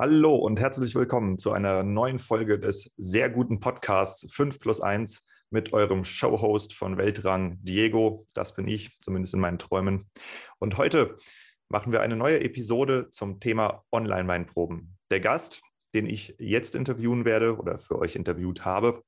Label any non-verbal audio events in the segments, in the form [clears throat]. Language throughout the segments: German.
Hallo und herzlich willkommen zu einer neuen Folge des sehr guten Podcasts 5 plus 1 mit eurem Showhost von Weltrang, Diego. Das bin ich, zumindest in meinen Träumen. Und heute machen wir eine neue Episode zum Thema Online-Weinproben. Der Gast, den ich jetzt interviewen werde oder für euch interviewt habe,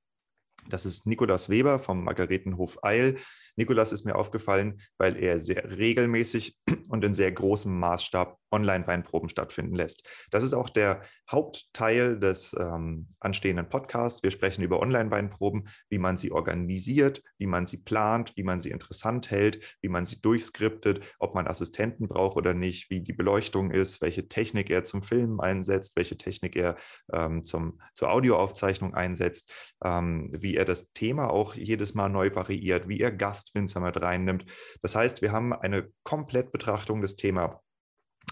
das ist Nikolas Weber vom Margaretenhof Eil. Nikolas ist mir aufgefallen, weil er sehr regelmäßig [clears throat] und in sehr großem Maßstab Online-Weinproben stattfinden lässt. Das ist auch der Hauptteil des ähm, anstehenden Podcasts. Wir sprechen über Online-Weinproben, wie man sie organisiert, wie man sie plant, wie man sie interessant hält, wie man sie durchskriptet, ob man Assistenten braucht oder nicht, wie die Beleuchtung ist, welche Technik er zum Filmen einsetzt, welche Technik er ähm, zum, zur Audioaufzeichnung einsetzt, ähm, wie er das Thema auch jedes Mal neu variiert, wie er Gast Gastwinzer mit reinnimmt. Das heißt, wir haben eine Komplettbetrachtung des Themas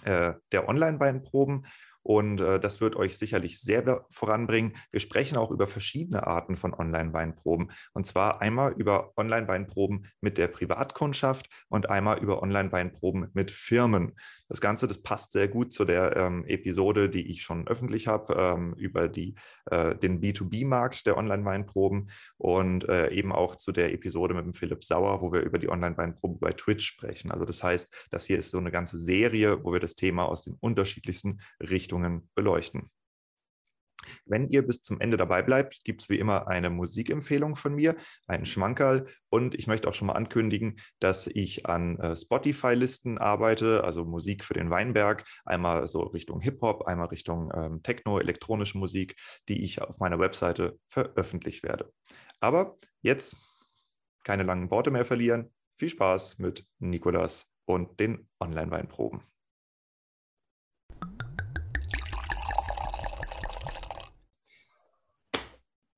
äh, der Online-Weinproben und äh, das wird euch sicherlich sehr voranbringen. Wir sprechen auch über verschiedene Arten von Online-Weinproben. Und zwar einmal über Online-Weinproben mit der Privatkundschaft und einmal über Online-Weinproben mit Firmen. Das Ganze, das passt sehr gut zu der ähm, Episode, die ich schon öffentlich habe, ähm, über die, äh, den B2B-Markt der Online-Weinproben und äh, eben auch zu der Episode mit dem Philipp Sauer, wo wir über die Online-Weinprobe bei Twitch sprechen. Also das heißt, das hier ist so eine ganze Serie, wo wir das Thema aus den unterschiedlichsten Richtungen beleuchten. Wenn ihr bis zum Ende dabei bleibt, gibt es wie immer eine Musikempfehlung von mir, einen Schmankerl. Und ich möchte auch schon mal ankündigen, dass ich an äh, Spotify-Listen arbeite, also Musik für den Weinberg, einmal so Richtung Hip-Hop, einmal Richtung ähm, Techno, elektronische Musik, die ich auf meiner Webseite veröffentlicht werde. Aber jetzt keine langen Worte mehr verlieren. Viel Spaß mit Nikolas und den Online-Weinproben.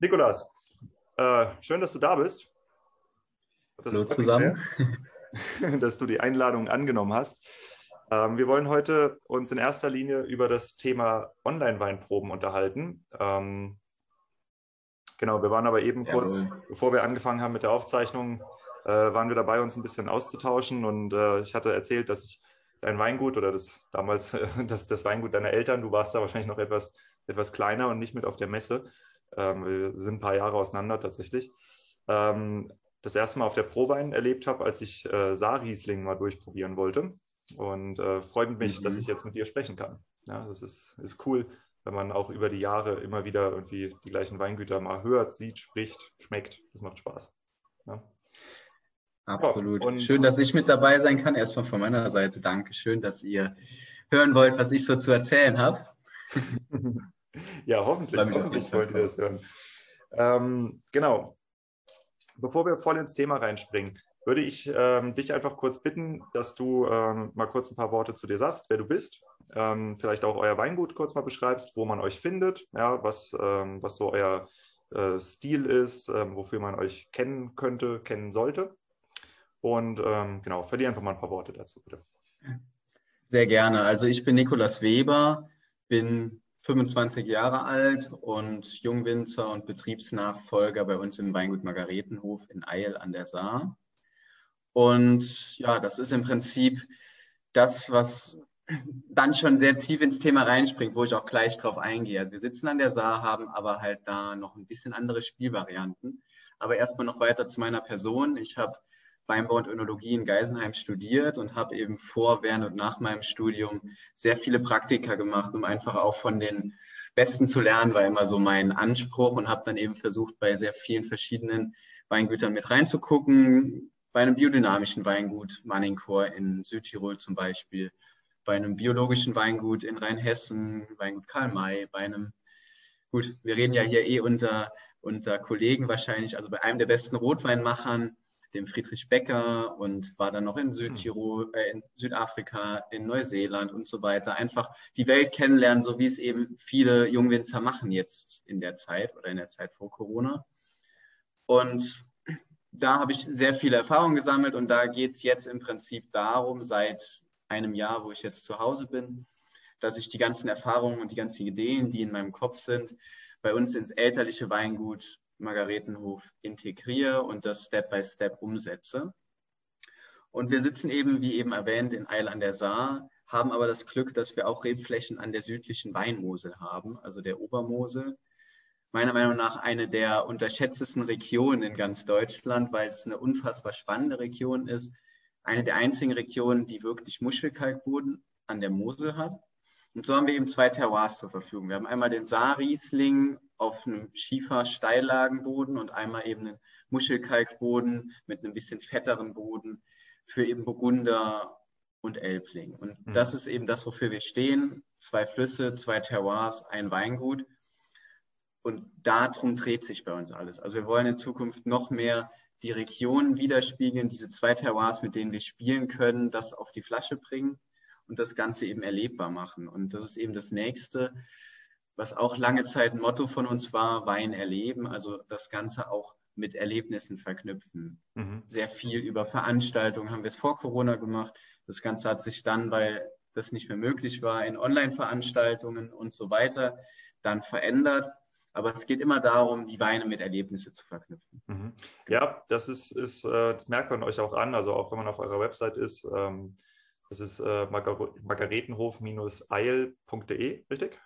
Nikolas, äh, schön, dass du da bist. Das Hallo zusammen. Sehr, [laughs] dass du die Einladung angenommen hast. Ähm, wir wollen heute uns in erster Linie über das Thema Online-Weinproben unterhalten. Ähm, genau, wir waren aber eben kurz, bevor wir angefangen haben mit der Aufzeichnung, äh, waren wir dabei, uns ein bisschen auszutauschen. Und äh, ich hatte erzählt, dass ich dein Weingut oder das damals [laughs] das, das Weingut deiner Eltern, du warst da wahrscheinlich noch etwas, etwas kleiner und nicht mit auf der Messe, ähm, wir sind ein paar Jahre auseinander tatsächlich. Ähm, das erste Mal auf der Probein erlebt habe, als ich äh, Saarriesling mal durchprobieren wollte. Und äh, freut mich, mhm. dass ich jetzt mit dir sprechen kann. Ja, das ist, ist cool, wenn man auch über die Jahre immer wieder irgendwie die gleichen Weingüter mal hört, sieht, spricht, schmeckt. Das macht Spaß. Ja. Absolut. Ja, Schön, dass ich mit dabei sein kann. Erstmal von meiner Seite Dankeschön, dass ihr hören wollt, was ich so zu erzählen habe. [laughs] Ja, hoffentlich, hoffentlich wollt ihr das hören. Ähm, genau. Bevor wir voll ins Thema reinspringen, würde ich ähm, dich einfach kurz bitten, dass du ähm, mal kurz ein paar Worte zu dir sagst, wer du bist, ähm, vielleicht auch euer Weingut kurz mal beschreibst, wo man euch findet, ja, was, ähm, was so euer äh, Stil ist, ähm, wofür man euch kennen könnte, kennen sollte. Und genau, verliere einfach mal ein paar Worte dazu, bitte. Sehr gerne. Also ich bin Nikolas Weber, bin 25 Jahre alt und Jungwinzer und Betriebsnachfolger bei uns im Weingut Margaretenhof in Eil an der Saar. Und ja, das ist im Prinzip das, was dann schon sehr tief ins Thema reinspringt, wo ich auch gleich drauf eingehe. Also wir sitzen an der Saar, haben aber halt da noch ein bisschen andere Spielvarianten. Aber erstmal noch weiter zu meiner Person. Ich habe Weinbau und Önologie in Geisenheim studiert und habe eben vor, während und nach meinem Studium sehr viele Praktika gemacht, um einfach auch von den Besten zu lernen, war immer so mein Anspruch und habe dann eben versucht, bei sehr vielen verschiedenen Weingütern mit reinzugucken. Bei einem biodynamischen Weingut, Manningchor in Südtirol zum Beispiel, bei einem biologischen Weingut in Rheinhessen, Weingut Karl May, bei einem, gut, wir reden ja hier eh unter, unter Kollegen wahrscheinlich, also bei einem der besten Rotweinmachern dem Friedrich Becker und war dann noch in Südtirol, äh, in Südafrika, in Neuseeland und so weiter. Einfach die Welt kennenlernen, so wie es eben viele Jungwinzer machen jetzt in der Zeit oder in der Zeit vor Corona. Und da habe ich sehr viele Erfahrungen gesammelt und da geht es jetzt im Prinzip darum, seit einem Jahr, wo ich jetzt zu Hause bin, dass ich die ganzen Erfahrungen und die ganzen Ideen, die in meinem Kopf sind, bei uns ins elterliche Weingut Margaretenhof integriere und das Step by Step umsetze. Und wir sitzen eben, wie eben erwähnt, in Eil an der Saar, haben aber das Glück, dass wir auch Rebflächen an der südlichen Weinmosel haben, also der Obermosel. Meiner Meinung nach eine der unterschätztesten Regionen in ganz Deutschland, weil es eine unfassbar spannende Region ist. Eine der einzigen Regionen, die wirklich Muschelkalkboden an der Mosel hat. Und so haben wir eben zwei Terroirs zur Verfügung. Wir haben einmal den Saarriesling auf einem Schiefer-Steillagenboden und einmal eben einen Muschelkalkboden mit einem bisschen fetteren Boden für eben Burgunder und Elbling. Und mhm. das ist eben das, wofür wir stehen. Zwei Flüsse, zwei Terroirs, ein Weingut. Und darum dreht sich bei uns alles. Also wir wollen in Zukunft noch mehr die Region widerspiegeln, diese zwei Terroirs, mit denen wir spielen können, das auf die Flasche bringen und das Ganze eben erlebbar machen. Und das ist eben das Nächste, was auch lange Zeit ein Motto von uns war, Wein erleben, also das Ganze auch mit Erlebnissen verknüpfen. Mhm. Sehr viel über Veranstaltungen haben wir es vor Corona gemacht. Das Ganze hat sich dann, weil das nicht mehr möglich war, in Online-Veranstaltungen und so weiter dann verändert. Aber es geht immer darum, die Weine mit Erlebnissen zu verknüpfen. Mhm. Ja, das ist, ist äh, das merkt man euch auch an. Also auch wenn man auf eurer Website ist, ähm, das ist äh, margaretenhof-eil.de, richtig?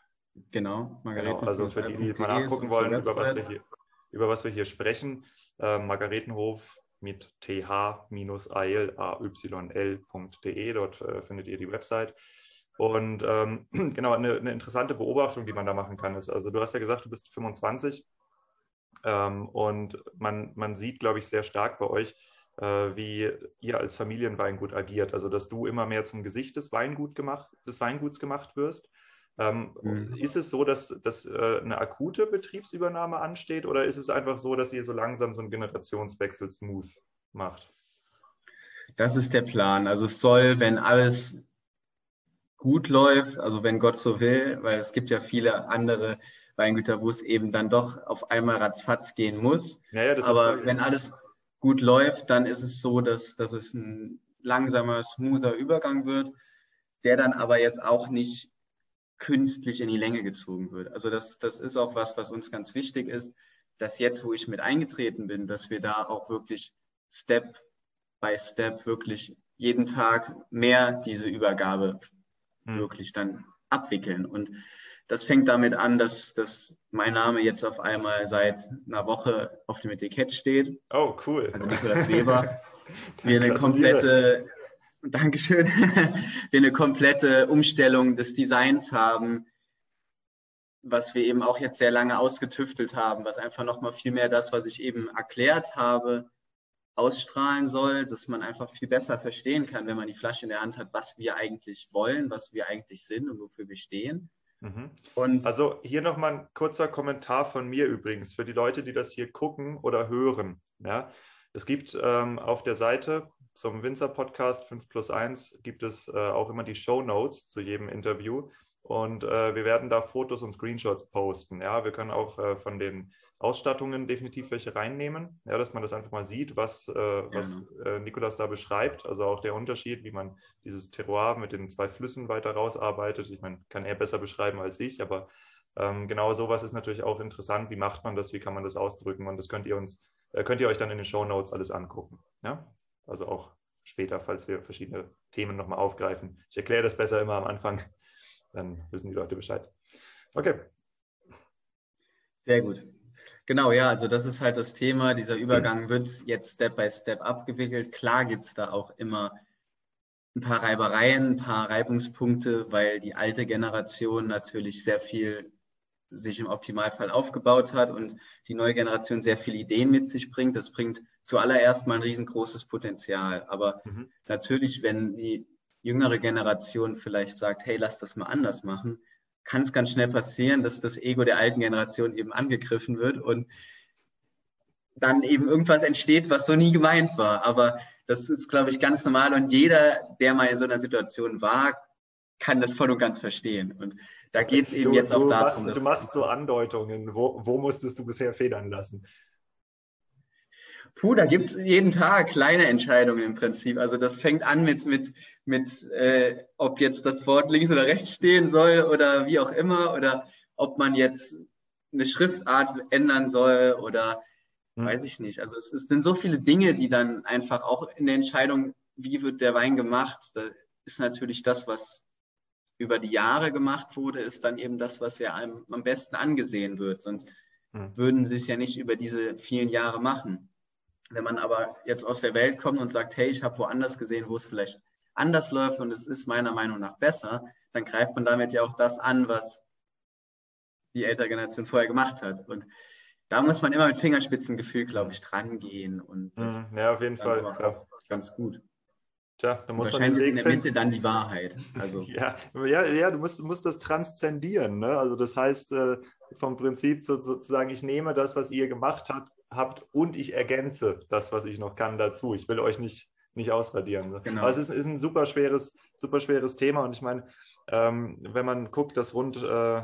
Genau, Margaretenhof. Genau, also für die, die mal nachgucken wollen, über was, wir hier, über was wir hier sprechen, äh, Margaretenhof mit th-ayl.de, dort äh, findet ihr die Website. Und ähm, [clears throat] genau, eine, eine, interessante Beobachtung, die man da machen kann, ist, also du hast ja gesagt, du bist 25 ähm, und man, man sieht, glaube ich, sehr stark bei euch, äh, wie ihr als Familienweingut agiert. Also, dass du immer mehr zum Gesicht des, Weingut gemacht, des Weinguts gemacht wirst. Ähm, mhm. Ist es so, dass, dass äh, eine akute Betriebsübernahme ansteht oder ist es einfach so, dass ihr so langsam so einen Generationswechsel smooth macht? Das ist der Plan. Also es soll, wenn alles gut läuft, also wenn Gott so will, weil es gibt ja viele andere Weingüter, wo es eben dann doch auf einmal ratzfatz gehen muss. Ja, ja, Aber wenn alles gut läuft, dann ist es so, dass, dass es ein langsamer, smoother Übergang wird, der dann aber jetzt auch nicht künstlich in die Länge gezogen wird. Also das, das ist auch was, was uns ganz wichtig ist, dass jetzt, wo ich mit eingetreten bin, dass wir da auch wirklich Step by Step wirklich jeden Tag mehr diese Übergabe hm. wirklich dann abwickeln. Und das fängt damit an, dass, dass mein Name jetzt auf einmal seit einer Woche auf dem Etikett steht. Oh, cool. Also Nikolaus Weber. [laughs] wir eine komplette, Dankeschön, [laughs] wir eine komplette Umstellung des Designs haben, was wir eben auch jetzt sehr lange ausgetüftelt haben, was einfach nochmal viel mehr das, was ich eben erklärt habe, ausstrahlen soll, dass man einfach viel besser verstehen kann, wenn man die Flasche in der Hand hat, was wir eigentlich wollen, was wir eigentlich sind und wofür wir stehen. Mhm. Und also hier nochmal ein kurzer Kommentar von mir übrigens für die Leute, die das hier gucken oder hören. Ja, es gibt ähm, auf der Seite zum Winzer-Podcast 5 plus 1 gibt es äh, auch immer die Show Notes zu jedem Interview. Und äh, wir werden da Fotos und Screenshots posten. Ja, wir können auch äh, von den Ausstattungen definitiv welche reinnehmen, ja, dass man das einfach mal sieht, was, äh, was äh, Nikolas da beschreibt. Also auch der Unterschied, wie man dieses Terroir mit den zwei Flüssen weiter rausarbeitet. Ich meine, kann er besser beschreiben als ich, aber ähm, genau sowas ist natürlich auch interessant. Wie macht man das? Wie kann man das ausdrücken? Und das könnt ihr uns, könnt ihr euch dann in den Show Notes alles angucken. Ja? Also auch später, falls wir verschiedene Themen nochmal aufgreifen. Ich erkläre das besser immer am Anfang, dann wissen die Leute Bescheid. Okay. Sehr gut. Genau, ja, also das ist halt das Thema. Dieser Übergang wird jetzt Step by Step abgewickelt. Klar gibt es da auch immer ein paar Reibereien, ein paar Reibungspunkte, weil die alte Generation natürlich sehr viel sich im Optimalfall aufgebaut hat und die neue Generation sehr viele Ideen mit sich bringt. Das bringt zuallererst mal ein riesengroßes Potenzial. Aber mhm. natürlich, wenn die jüngere Generation vielleicht sagt, hey, lass das mal anders machen, kann es ganz schnell passieren, dass das Ego der alten Generation eben angegriffen wird und dann eben irgendwas entsteht, was so nie gemeint war. Aber das ist, glaube ich, ganz normal und jeder, der mal in so einer Situation war, kann das voll und ganz verstehen. Und da geht es eben du, jetzt auch darum. Machst, du machst so Andeutungen. Wo, wo musstest du bisher federn lassen? Puh, da gibt es jeden Tag kleine Entscheidungen im Prinzip. Also das fängt an mit, mit, mit äh, ob jetzt das Wort links oder rechts stehen soll oder wie auch immer oder ob man jetzt eine Schriftart ändern soll oder hm. weiß ich nicht. Also es, es, sind so viele Dinge, die dann einfach auch in der Entscheidung, wie wird der Wein gemacht, da ist natürlich das, was über die Jahre gemacht wurde, ist dann eben das, was ja einem am besten angesehen wird. Sonst mhm. würden sie es ja nicht über diese vielen Jahre machen. Wenn man aber jetzt aus der Welt kommt und sagt, hey, ich habe woanders gesehen, wo es vielleicht anders läuft und es ist meiner Meinung nach besser, dann greift man damit ja auch das an, was die ältere Generation vorher gemacht hat. Und da muss man immer mit Fingerspitzengefühl, glaube ich, dran gehen. Und mhm. ja, auf jeden Fall. Ganz gut. Tja, da muss Wahrscheinlich man ist in der Mitte dann die Wahrheit. Also. [laughs] ja, ja, ja, du musst, musst das transzendieren. Ne? Also das heißt, äh, vom Prinzip sozusagen, ich nehme das, was ihr gemacht habt, habt und ich ergänze das, was ich noch kann, dazu. Ich will euch nicht, nicht ausradieren. Genau. Aber es ist, ist ein super schweres, super schweres Thema und ich meine, ähm, wenn man guckt, dass rund äh,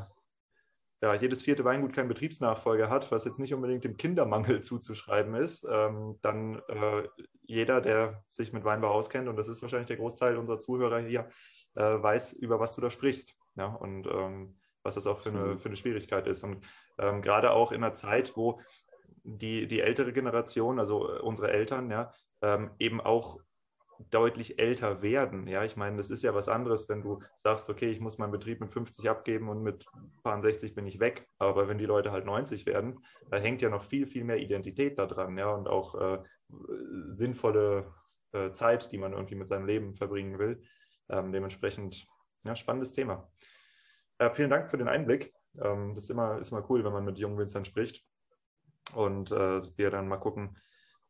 ja, jedes vierte Weingut keinen Betriebsnachfolger hat, was jetzt nicht unbedingt dem Kindermangel [laughs] zuzuschreiben ist, ähm, dann äh, jeder, der sich mit Weinbau auskennt, und das ist wahrscheinlich der Großteil unserer Zuhörer hier, äh, weiß, über was du da sprichst. Ja? Und ähm, was das auch für eine, für eine Schwierigkeit ist. Und ähm, gerade auch in einer Zeit, wo die, die ältere Generation, also äh, unsere Eltern, ja, ähm, eben auch deutlich älter werden. Ja, ich meine, das ist ja was anderes, wenn du sagst, okay, ich muss meinen Betrieb mit 50 abgeben und mit paar 60 bin ich weg. Aber wenn die Leute halt 90 werden, da hängt ja noch viel, viel mehr Identität da dran, ja, und auch äh, sinnvolle äh, Zeit, die man irgendwie mit seinem Leben verbringen will. Ähm, dementsprechend, ja, spannendes Thema. Äh, vielen Dank für den Einblick. Ähm, das ist immer, ist immer cool, wenn man mit jungen Winzern spricht. Und äh, wir dann mal gucken,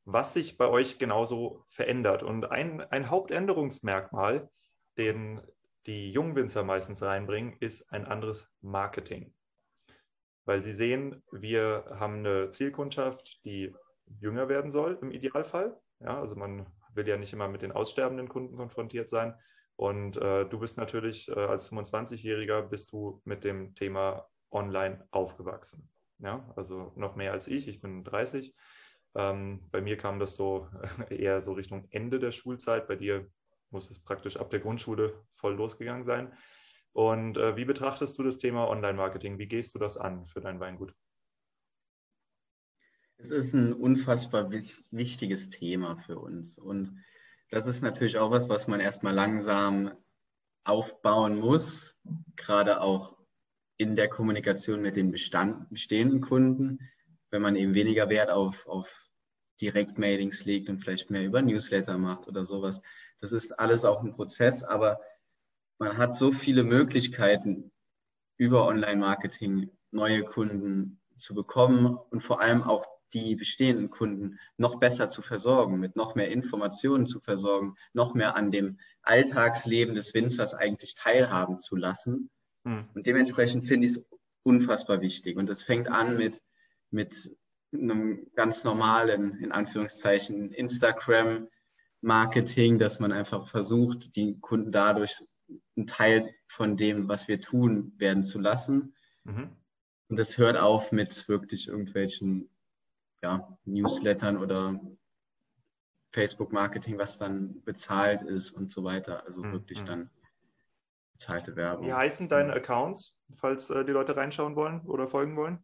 was sich bei euch genauso verändert. Und ein, ein Hauptänderungsmerkmal, den die Jungwinzer meistens reinbringen, ist ein anderes Marketing. Weil sie sehen, wir haben eine Zielkundschaft, die jünger werden soll im Idealfall. Ja, also man will ja nicht immer mit den aussterbenden Kunden konfrontiert sein. Und äh, du bist natürlich äh, als 25-Jähriger bist du mit dem Thema Online aufgewachsen. Ja, also noch mehr als ich. Ich bin 30 ähm, bei mir kam das so [laughs] eher so Richtung Ende der Schulzeit. Bei dir muss es praktisch ab der Grundschule voll losgegangen sein. Und äh, wie betrachtest du das Thema Online-Marketing? Wie gehst du das an für dein Weingut? Es ist ein unfassbar wichtiges Thema für uns. Und das ist natürlich auch was, was man erstmal langsam aufbauen muss, gerade auch in der Kommunikation mit den Bestand, bestehenden Kunden wenn man eben weniger Wert auf, auf Direktmailings legt und vielleicht mehr über Newsletter macht oder sowas. Das ist alles auch ein Prozess, aber man hat so viele Möglichkeiten über Online-Marketing neue Kunden zu bekommen und vor allem auch die bestehenden Kunden noch besser zu versorgen, mit noch mehr Informationen zu versorgen, noch mehr an dem Alltagsleben des Winzers eigentlich teilhaben zu lassen. Hm. Und dementsprechend finde ich es unfassbar wichtig. Und das fängt an mit mit einem ganz normalen, in Anführungszeichen, Instagram-Marketing, dass man einfach versucht, die Kunden dadurch einen Teil von dem, was wir tun, werden zu lassen. Mhm. Und das hört auf mit wirklich irgendwelchen ja, Newslettern oder Facebook-Marketing, was dann bezahlt ist und so weiter. Also mhm. wirklich dann bezahlte Werbung. Wie heißen deine Accounts, falls äh, die Leute reinschauen wollen oder folgen wollen?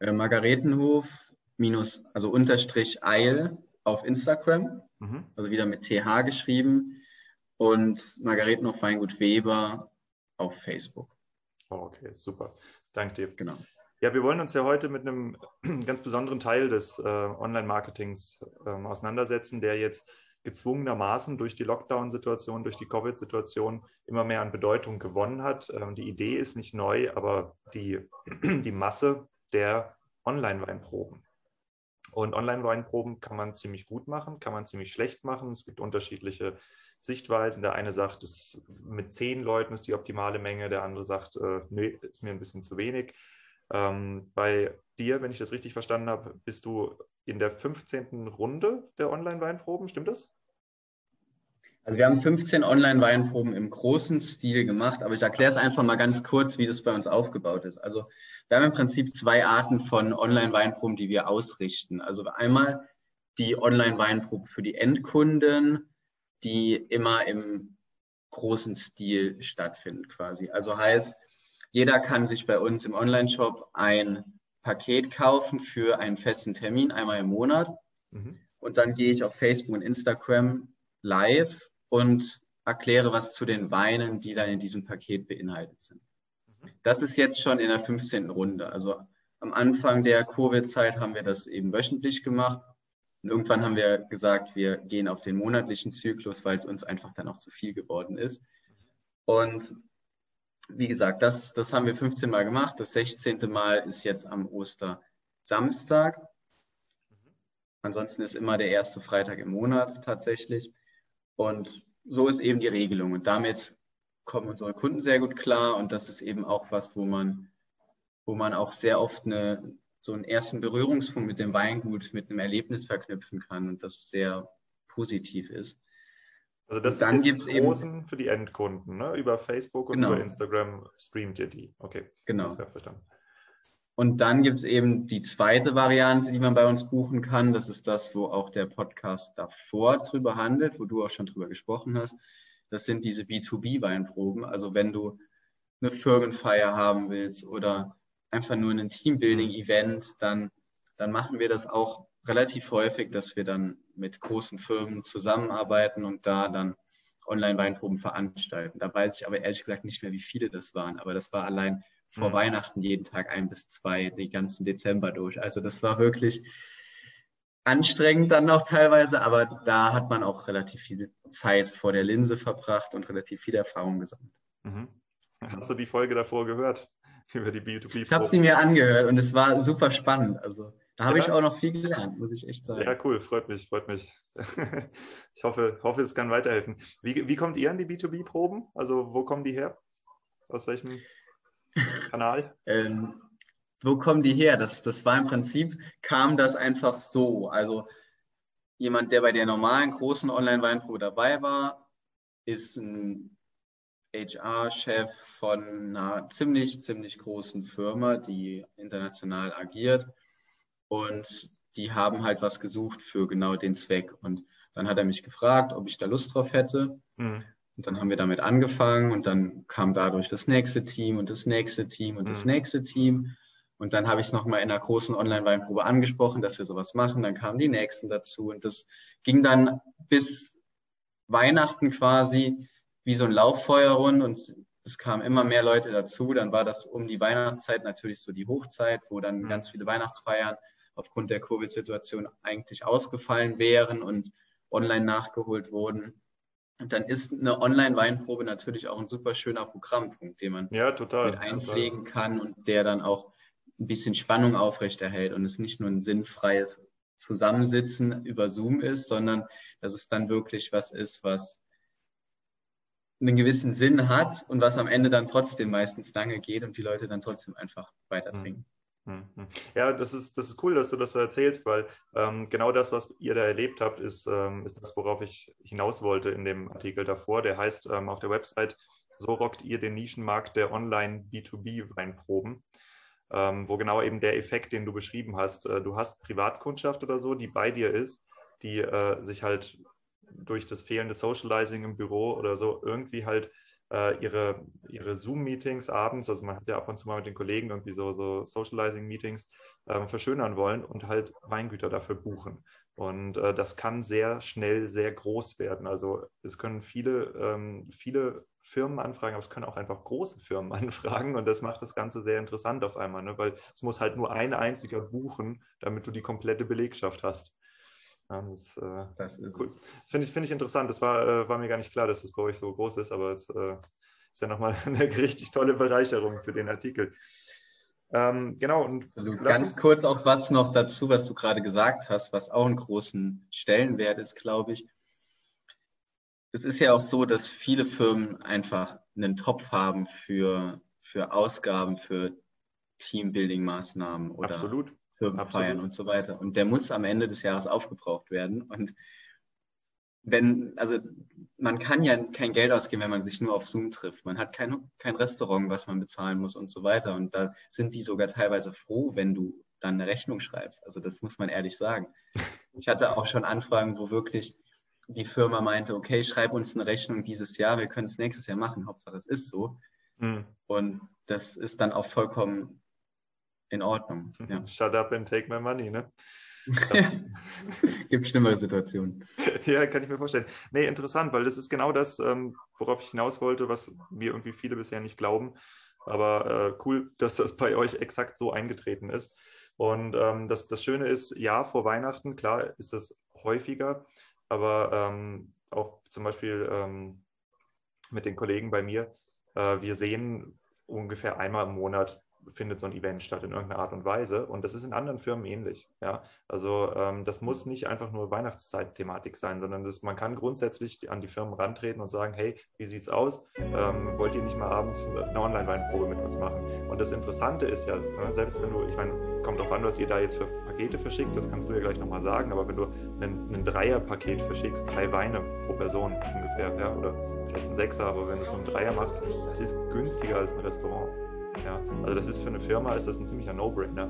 Äh, Margaretenhof minus, also Unterstrich Eil auf Instagram, mhm. also wieder mit TH geschrieben und Margaretenhof Weingut Weber auf Facebook. Oh, okay, super. Danke dir. Genau. Ja, wir wollen uns ja heute mit einem [clears throat] ganz besonderen Teil des äh, Online-Marketings äh, auseinandersetzen, der jetzt gezwungenermaßen durch die Lockdown-Situation, durch die Covid-Situation immer mehr an Bedeutung gewonnen hat. Ähm, die Idee ist nicht neu, aber die, [clears throat] die Masse der Online-Weinproben. Und Online-Weinproben kann man ziemlich gut machen, kann man ziemlich schlecht machen. Es gibt unterschiedliche Sichtweisen. Der eine sagt, es mit zehn Leuten ist die optimale Menge, der andere sagt, äh, nee, ist mir ein bisschen zu wenig. Ähm, bei dir, wenn ich das richtig verstanden habe, bist du in der 15. Runde der Online-Weinproben, stimmt das? Also wir haben 15 Online-Weinproben im großen Stil gemacht, aber ich erkläre es einfach mal ganz kurz, wie das bei uns aufgebaut ist. Also wir haben im Prinzip zwei Arten von Online-Weinproben, die wir ausrichten. Also einmal die Online-Weinproben für die Endkunden, die immer im großen Stil stattfinden quasi. Also heißt, jeder kann sich bei uns im Online-Shop ein Paket kaufen für einen festen Termin, einmal im Monat. Mhm. Und dann gehe ich auf Facebook und Instagram live und erkläre was zu den Weinen, die dann in diesem Paket beinhaltet sind. Mhm. Das ist jetzt schon in der 15. Runde. Also am Anfang der Covid-Zeit haben wir das eben wöchentlich gemacht. Und irgendwann haben wir gesagt, wir gehen auf den monatlichen Zyklus, weil es uns einfach dann auch zu viel geworden ist. Und wie gesagt, das, das haben wir 15 Mal gemacht. Das 16. Mal ist jetzt am Ostersamstag. Ansonsten ist immer der erste Freitag im Monat tatsächlich. Und so ist eben die Regelung. Und damit kommen unsere Kunden sehr gut klar. Und das ist eben auch was, wo man, wo man auch sehr oft eine, so einen ersten Berührungspunkt mit dem Weingut, mit einem Erlebnis verknüpfen kann und das sehr positiv ist. Also das dann gibt es großen für die Endkunden, ne? Über Facebook und genau. über Instagram streamt ihr die. Okay. Genau. Und dann gibt es eben die zweite Variante, die man bei uns buchen kann. Das ist das, wo auch der Podcast davor drüber handelt, wo du auch schon drüber gesprochen hast. Das sind diese B2B-Weinproben. Also wenn du eine Firmenfeier haben willst oder einfach nur ein Teambuilding-Event, dann, dann machen wir das auch relativ häufig, dass wir dann mit großen Firmen zusammenarbeiten und da dann Online-Weinproben veranstalten. Da weiß ich aber ehrlich gesagt nicht mehr, wie viele das waren, aber das war allein vor mhm. Weihnachten jeden Tag ein bis zwei, den ganzen Dezember durch. Also das war wirklich anstrengend dann noch teilweise, aber da hat man auch relativ viel Zeit vor der Linse verbracht und relativ viel Erfahrung gesammelt. Mhm. Hast du die Folge davor gehört? [laughs] Über die B2B? Ich habe sie mir angehört und es war super spannend. Also da habe ja. ich auch noch viel gelernt, muss ich echt sagen. Ja, cool, freut mich, freut mich. [laughs] ich hoffe, hoffe, es kann weiterhelfen. Wie, wie kommt ihr an die B2B-Proben? Also wo kommen die her? Aus welchem Kanal? ähm, wo kommen die her? Das, das war im Prinzip, kam das einfach so. Also jemand, der bei der normalen großen Online-Weinprobe dabei war, ist ein HR-Chef von einer ziemlich, ziemlich großen Firma, die international agiert und die haben halt was gesucht für genau den Zweck. Und dann hat er mich gefragt, ob ich da Lust drauf hätte. Mhm. Und dann haben wir damit angefangen und dann kam dadurch das nächste Team und das nächste Team und mhm. das nächste Team. Und dann habe ich es nochmal in einer großen Online-Weinprobe angesprochen, dass wir sowas machen. Dann kamen die nächsten dazu. Und das ging dann bis Weihnachten quasi wie so ein Lauffeuer rund. Und es kamen immer mehr Leute dazu. Dann war das um die Weihnachtszeit natürlich so die Hochzeit, wo dann mhm. ganz viele Weihnachtsfeiern aufgrund der Covid-Situation eigentlich ausgefallen wären und online nachgeholt wurden. Und dann ist eine Online-Weinprobe natürlich auch ein super schöner Programmpunkt, den man ja, total, mit einpflegen total. kann und der dann auch ein bisschen Spannung aufrechterhält und es nicht nur ein sinnfreies Zusammensitzen über Zoom ist, sondern dass es dann wirklich was ist, was einen gewissen Sinn hat und was am Ende dann trotzdem meistens lange geht und die Leute dann trotzdem einfach weiterbringen. Mhm. Mhm. Ja, das ist, das ist cool, dass du das so erzählst, weil ähm, genau das, was ihr da erlebt habt, ist, ähm, ist das, worauf ich hinaus wollte in dem Artikel davor. Der heißt ähm, auf der Website, so rockt ihr den Nischenmarkt der Online-B2B-Weinproben, ähm, wo genau eben der Effekt, den du beschrieben hast, äh, du hast Privatkundschaft oder so, die bei dir ist, die äh, sich halt durch das fehlende Socializing im Büro oder so irgendwie halt äh, ihre, ihre Zoom-Meetings abends, also man hat ja ab und zu mal mit den Kollegen irgendwie so, so Socializing-Meetings, äh, verschönern wollen und halt Weingüter dafür buchen. Und äh, das kann sehr schnell sehr groß werden. Also es können viele, ähm, viele Firmen anfragen, aber es können auch einfach große Firmen [laughs] anfragen und das macht das Ganze sehr interessant auf einmal, ne? weil es muss halt nur ein einziger buchen, damit du die komplette Belegschaft hast. Das, äh, das ist cool. Finde ich, find ich interessant. Das war, äh, war mir gar nicht klar, dass das bei euch so groß ist, aber es äh, ist ja nochmal [laughs] eine richtig tolle Bereicherung für den Artikel. Ähm, genau. Und Ganz kurz auch was noch dazu, was du gerade gesagt hast, was auch einen großen Stellenwert ist, glaube ich. Es ist ja auch so, dass viele Firmen einfach einen Topf haben für, für Ausgaben, für Teambuilding-Maßnahmen oder Absolut. Firmenfeiern und so weiter. Und der muss am Ende des Jahres aufgebraucht werden. Und wenn, also man kann ja kein Geld ausgeben, wenn man sich nur auf Zoom trifft. Man hat kein, kein Restaurant, was man bezahlen muss und so weiter. Und da sind die sogar teilweise froh, wenn du dann eine Rechnung schreibst. Also das muss man ehrlich sagen. [laughs] Ich hatte auch schon Anfragen, wo wirklich die Firma meinte, okay, schreib uns eine Rechnung dieses Jahr, wir können es nächstes Jahr machen. Hauptsache es ist so. Mhm. Und das ist dann auch vollkommen in Ordnung. Ja. Shut up and take my money, ne? [laughs] Gibt schlimmere Situationen. [laughs] ja, kann ich mir vorstellen. Nee, interessant, weil das ist genau das, ähm, worauf ich hinaus wollte, was mir irgendwie viele bisher nicht glauben. Aber äh, cool, dass das bei euch exakt so eingetreten ist. Und ähm, das, das Schöne ist, ja, vor Weihnachten, klar, ist das häufiger, aber ähm, auch zum Beispiel ähm, mit den Kollegen bei mir, äh, wir sehen ungefähr einmal im Monat findet so ein Event statt in irgendeiner Art und Weise. Und das ist in anderen Firmen ähnlich. Ja? Also ähm, das muss nicht einfach nur Weihnachtszeit-Thematik sein, sondern das, man kann grundsätzlich an die Firmen rantreten und sagen, hey, wie sieht's aus? Ähm, wollt ihr nicht mal abends eine Online-Weinprobe mit uns machen? Und das Interessante ist ja, ne, selbst wenn du, ich meine, kommt darauf an, was ihr da jetzt für Pakete verschickt, das kannst du ja gleich nochmal sagen, aber wenn du ein, ein Dreier-Paket verschickst, drei Weine pro Person ungefähr, ja, oder vielleicht ein Sechser, aber wenn du es nur ein Dreier machst, das ist günstiger als ein Restaurant. Ja, also das ist für eine Firma ist das ein ziemlicher No-Brainer.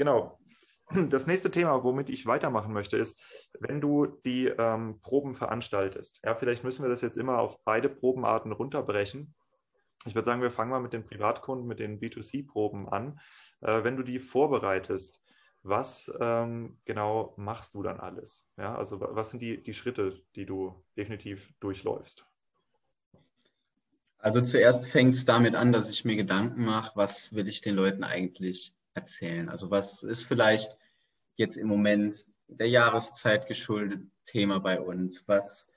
Genau. Das nächste Thema, womit ich weitermachen möchte, ist, wenn du die ähm, Proben veranstaltest. Ja, vielleicht müssen wir das jetzt immer auf beide Probenarten runterbrechen. Ich würde sagen, wir fangen mal mit den Privatkunden, mit den B2C-Proben an. Äh, wenn du die vorbereitest, was ähm, genau machst du dann alles? Ja, also was sind die, die Schritte, die du definitiv durchläufst? Also zuerst fängt es damit an, dass ich mir Gedanken mache, was will ich den Leuten eigentlich erzählen? Also was ist vielleicht jetzt im Moment der Jahreszeit geschuldet Thema bei uns? Was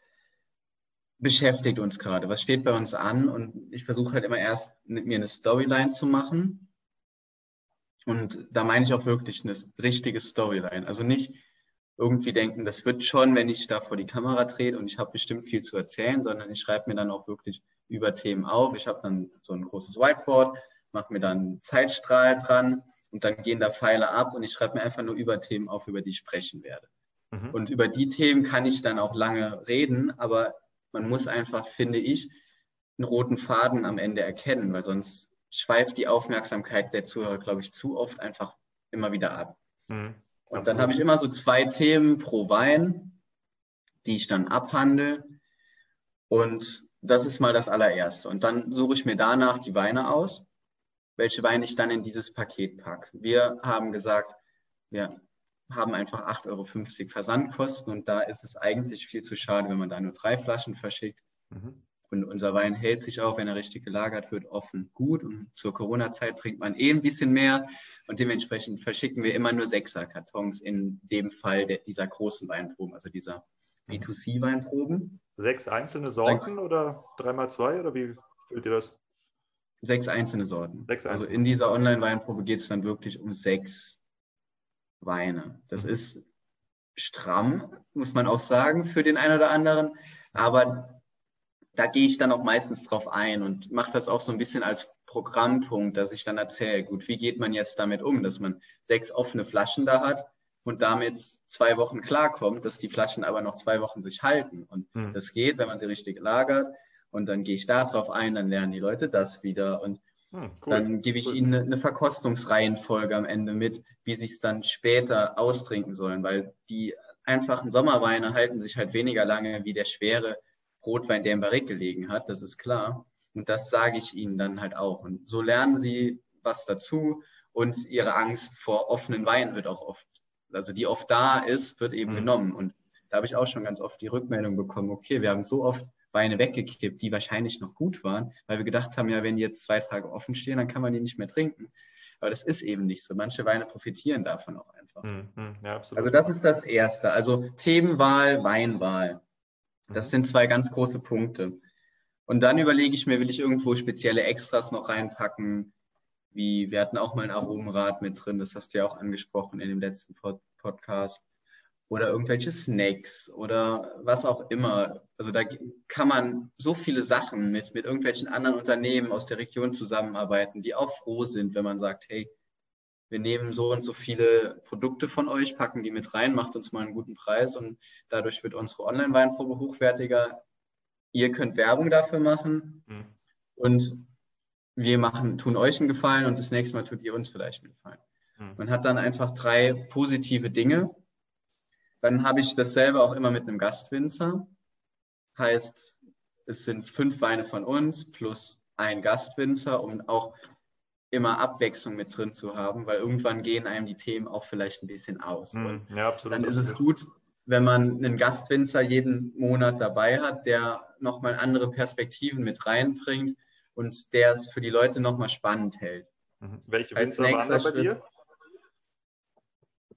beschäftigt uns gerade? Was steht bei uns an? Und ich versuche halt immer erst mit mir eine Storyline zu machen. Und da meine ich auch wirklich eine richtige Storyline. Also nicht irgendwie denken, das wird schon, wenn ich da vor die Kamera trete und ich habe bestimmt viel zu erzählen, sondern ich schreibe mir dann auch wirklich über Themen auf. Ich habe dann so ein großes Whiteboard, mache mir dann Zeitstrahl dran Und dann gehen da Pfeile ab und ich schreibe mir einfach nur über Themen auf, über die ich sprechen werde. Mhm. Und über die Themen kann ich dann auch lange reden, aber man muss einfach, finde ich, einen roten Faden am Ende erkennen, weil sonst schweift die Aufmerksamkeit der Zuhörer, glaube ich, zu oft einfach immer wieder ab. Mhm. Und dann habe ich immer so zwei Themen pro Wein, die ich dann abhandle. Und das ist mal das allererste. Und dann suche ich mir danach die Weine aus, welche Weine ich dann in dieses Paket packe. Wir haben gesagt, wir haben einfach 8,50 Euro Versandkosten und da ist es eigentlich viel zu schade, wenn man da nur drei Flaschen verschickt. Mhm. Und unser Wein hält sich auch, wenn er richtig gelagert wird, offen gut. Und zur Corona-Zeit trinkt man eh ein bisschen mehr. Und dementsprechend verschicken wir immer nur Sechser-Kartons in dem Fall der, dieser großen Weinproben, also dieser B2C-Weinproben. Sechs einzelne Sorten Dann, oder dreimal zwei oder wie füllt ihr das? Sechs einzelne Sorten. Sechs einzelne. Also in dieser Online-Weinprobe geht es dann wirklich um sechs Weine. Das mhm. ist stramm, muss man auch sagen, für den einen oder anderen. Aber da gehe ich dann auch meistens drauf ein und mache das auch so ein bisschen als Programmpunkt, dass ich dann erzähle, gut, wie geht man jetzt damit um, dass man sechs offene Flaschen da hat und damit zwei Wochen klarkommt, dass die Flaschen aber noch zwei Wochen sich halten. Und hm. das geht, wenn man sie richtig lagert. Und dann gehe ich da drauf ein, dann lernen die Leute das wieder. Und hm, cool. dann gebe ich cool. ihnen eine, eine Verkostungsreihenfolge am Ende mit, wie sie es dann später austrinken sollen, weil die einfachen Sommerweine halten sich halt weniger lange wie der schwere Rotwein, der im Barrik gelegen hat, das ist klar. Und das sage ich ihnen dann halt auch. Und so lernen sie was dazu und ihre Angst vor offenen Weinen wird auch oft, also die oft da ist, wird eben mhm. genommen. Und da habe ich auch schon ganz oft die Rückmeldung bekommen, okay, wir haben so oft Weine weggekippt, die wahrscheinlich noch gut waren, weil wir gedacht haben, ja, wenn die jetzt zwei Tage offen stehen, dann kann man die nicht mehr trinken. Aber das ist eben nicht so. Manche Weine profitieren davon auch einfach. Mhm. Ja, also das ist das Erste. Also Themenwahl, Weinwahl. Das mhm. sind zwei ganz große Punkte. Und dann überlege ich mir, will ich irgendwo spezielle Extras noch reinpacken? Wie, wir hatten auch mal ein Aromenrad mit drin, das hast du ja auch angesprochen in dem letzten Pod Podcast. Oder irgendwelche Snacks oder was auch immer. Also da kann man so viele Sachen mit, mit irgendwelchen anderen Unternehmen aus der Region zusammenarbeiten, die auch froh sind, wenn man sagt, hey, wir nehmen so und so viele Produkte von euch, packen die mit rein, macht uns mal einen guten Preis und dadurch wird unsere Online-Weinprobe hochwertiger. Ihr könnt Werbung dafür machen mhm. und wir machen, tun euch einen Gefallen und das nächste Mal tut ihr uns vielleicht einen Gefallen. Mhm. Man hat dann einfach drei positive Dinge. Dann habe ich dasselbe auch immer mit einem Gastwinzer. Heißt, es sind fünf Weine von uns plus ein Gastwinzer, um auch immer Abwechslung mit drin zu haben, weil irgendwann gehen einem die Themen auch vielleicht ein bisschen aus. Mm, ja, absolut. Dann ist es gut, wenn man einen Gastwinzer jeden Monat dabei hat, der nochmal andere Perspektiven mit reinbringt und der es für die Leute nochmal spannend hält. Mhm. Welche Winzer waren da bei Schritt, dir?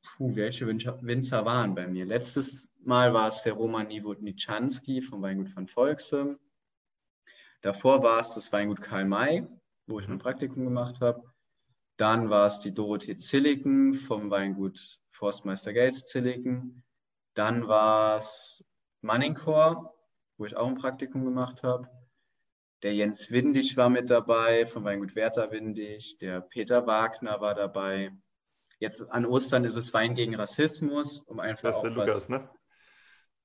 Puh, welche Winzer waren bei mir? Letztes Mal war es der Roman Niewodniczanski vom Weingut von Volksem. Davor war es das Weingut Karl May wo ich mein Praktikum gemacht habe. Dann war es die Dorothee Zilliken vom Weingut Forstmeister Gels Zilliken. Dann war es Manningchor, wo ich auch ein Praktikum gemacht habe. Der Jens Windig war mit dabei vom Weingut Werther Windig. Der Peter Wagner war dabei. Jetzt an Ostern ist es Wein gegen Rassismus, um einfach das ist der Lukas, was, ne?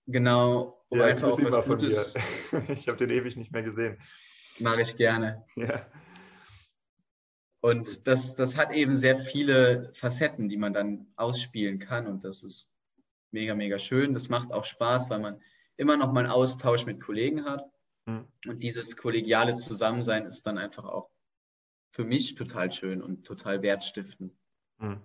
Genau, um ja, einfach auch was Gutes. [laughs] Ich habe den ewig nicht mehr gesehen. Mache ich gerne. Ja. Und das, das hat eben sehr viele Facetten, die man dann ausspielen kann. Und das ist mega, mega schön. Das macht auch Spaß, weil man immer noch mal einen Austausch mit Kollegen hat. Mhm. Und dieses kollegiale Zusammensein ist dann einfach auch für mich total schön und total wertstiftend. Mhm.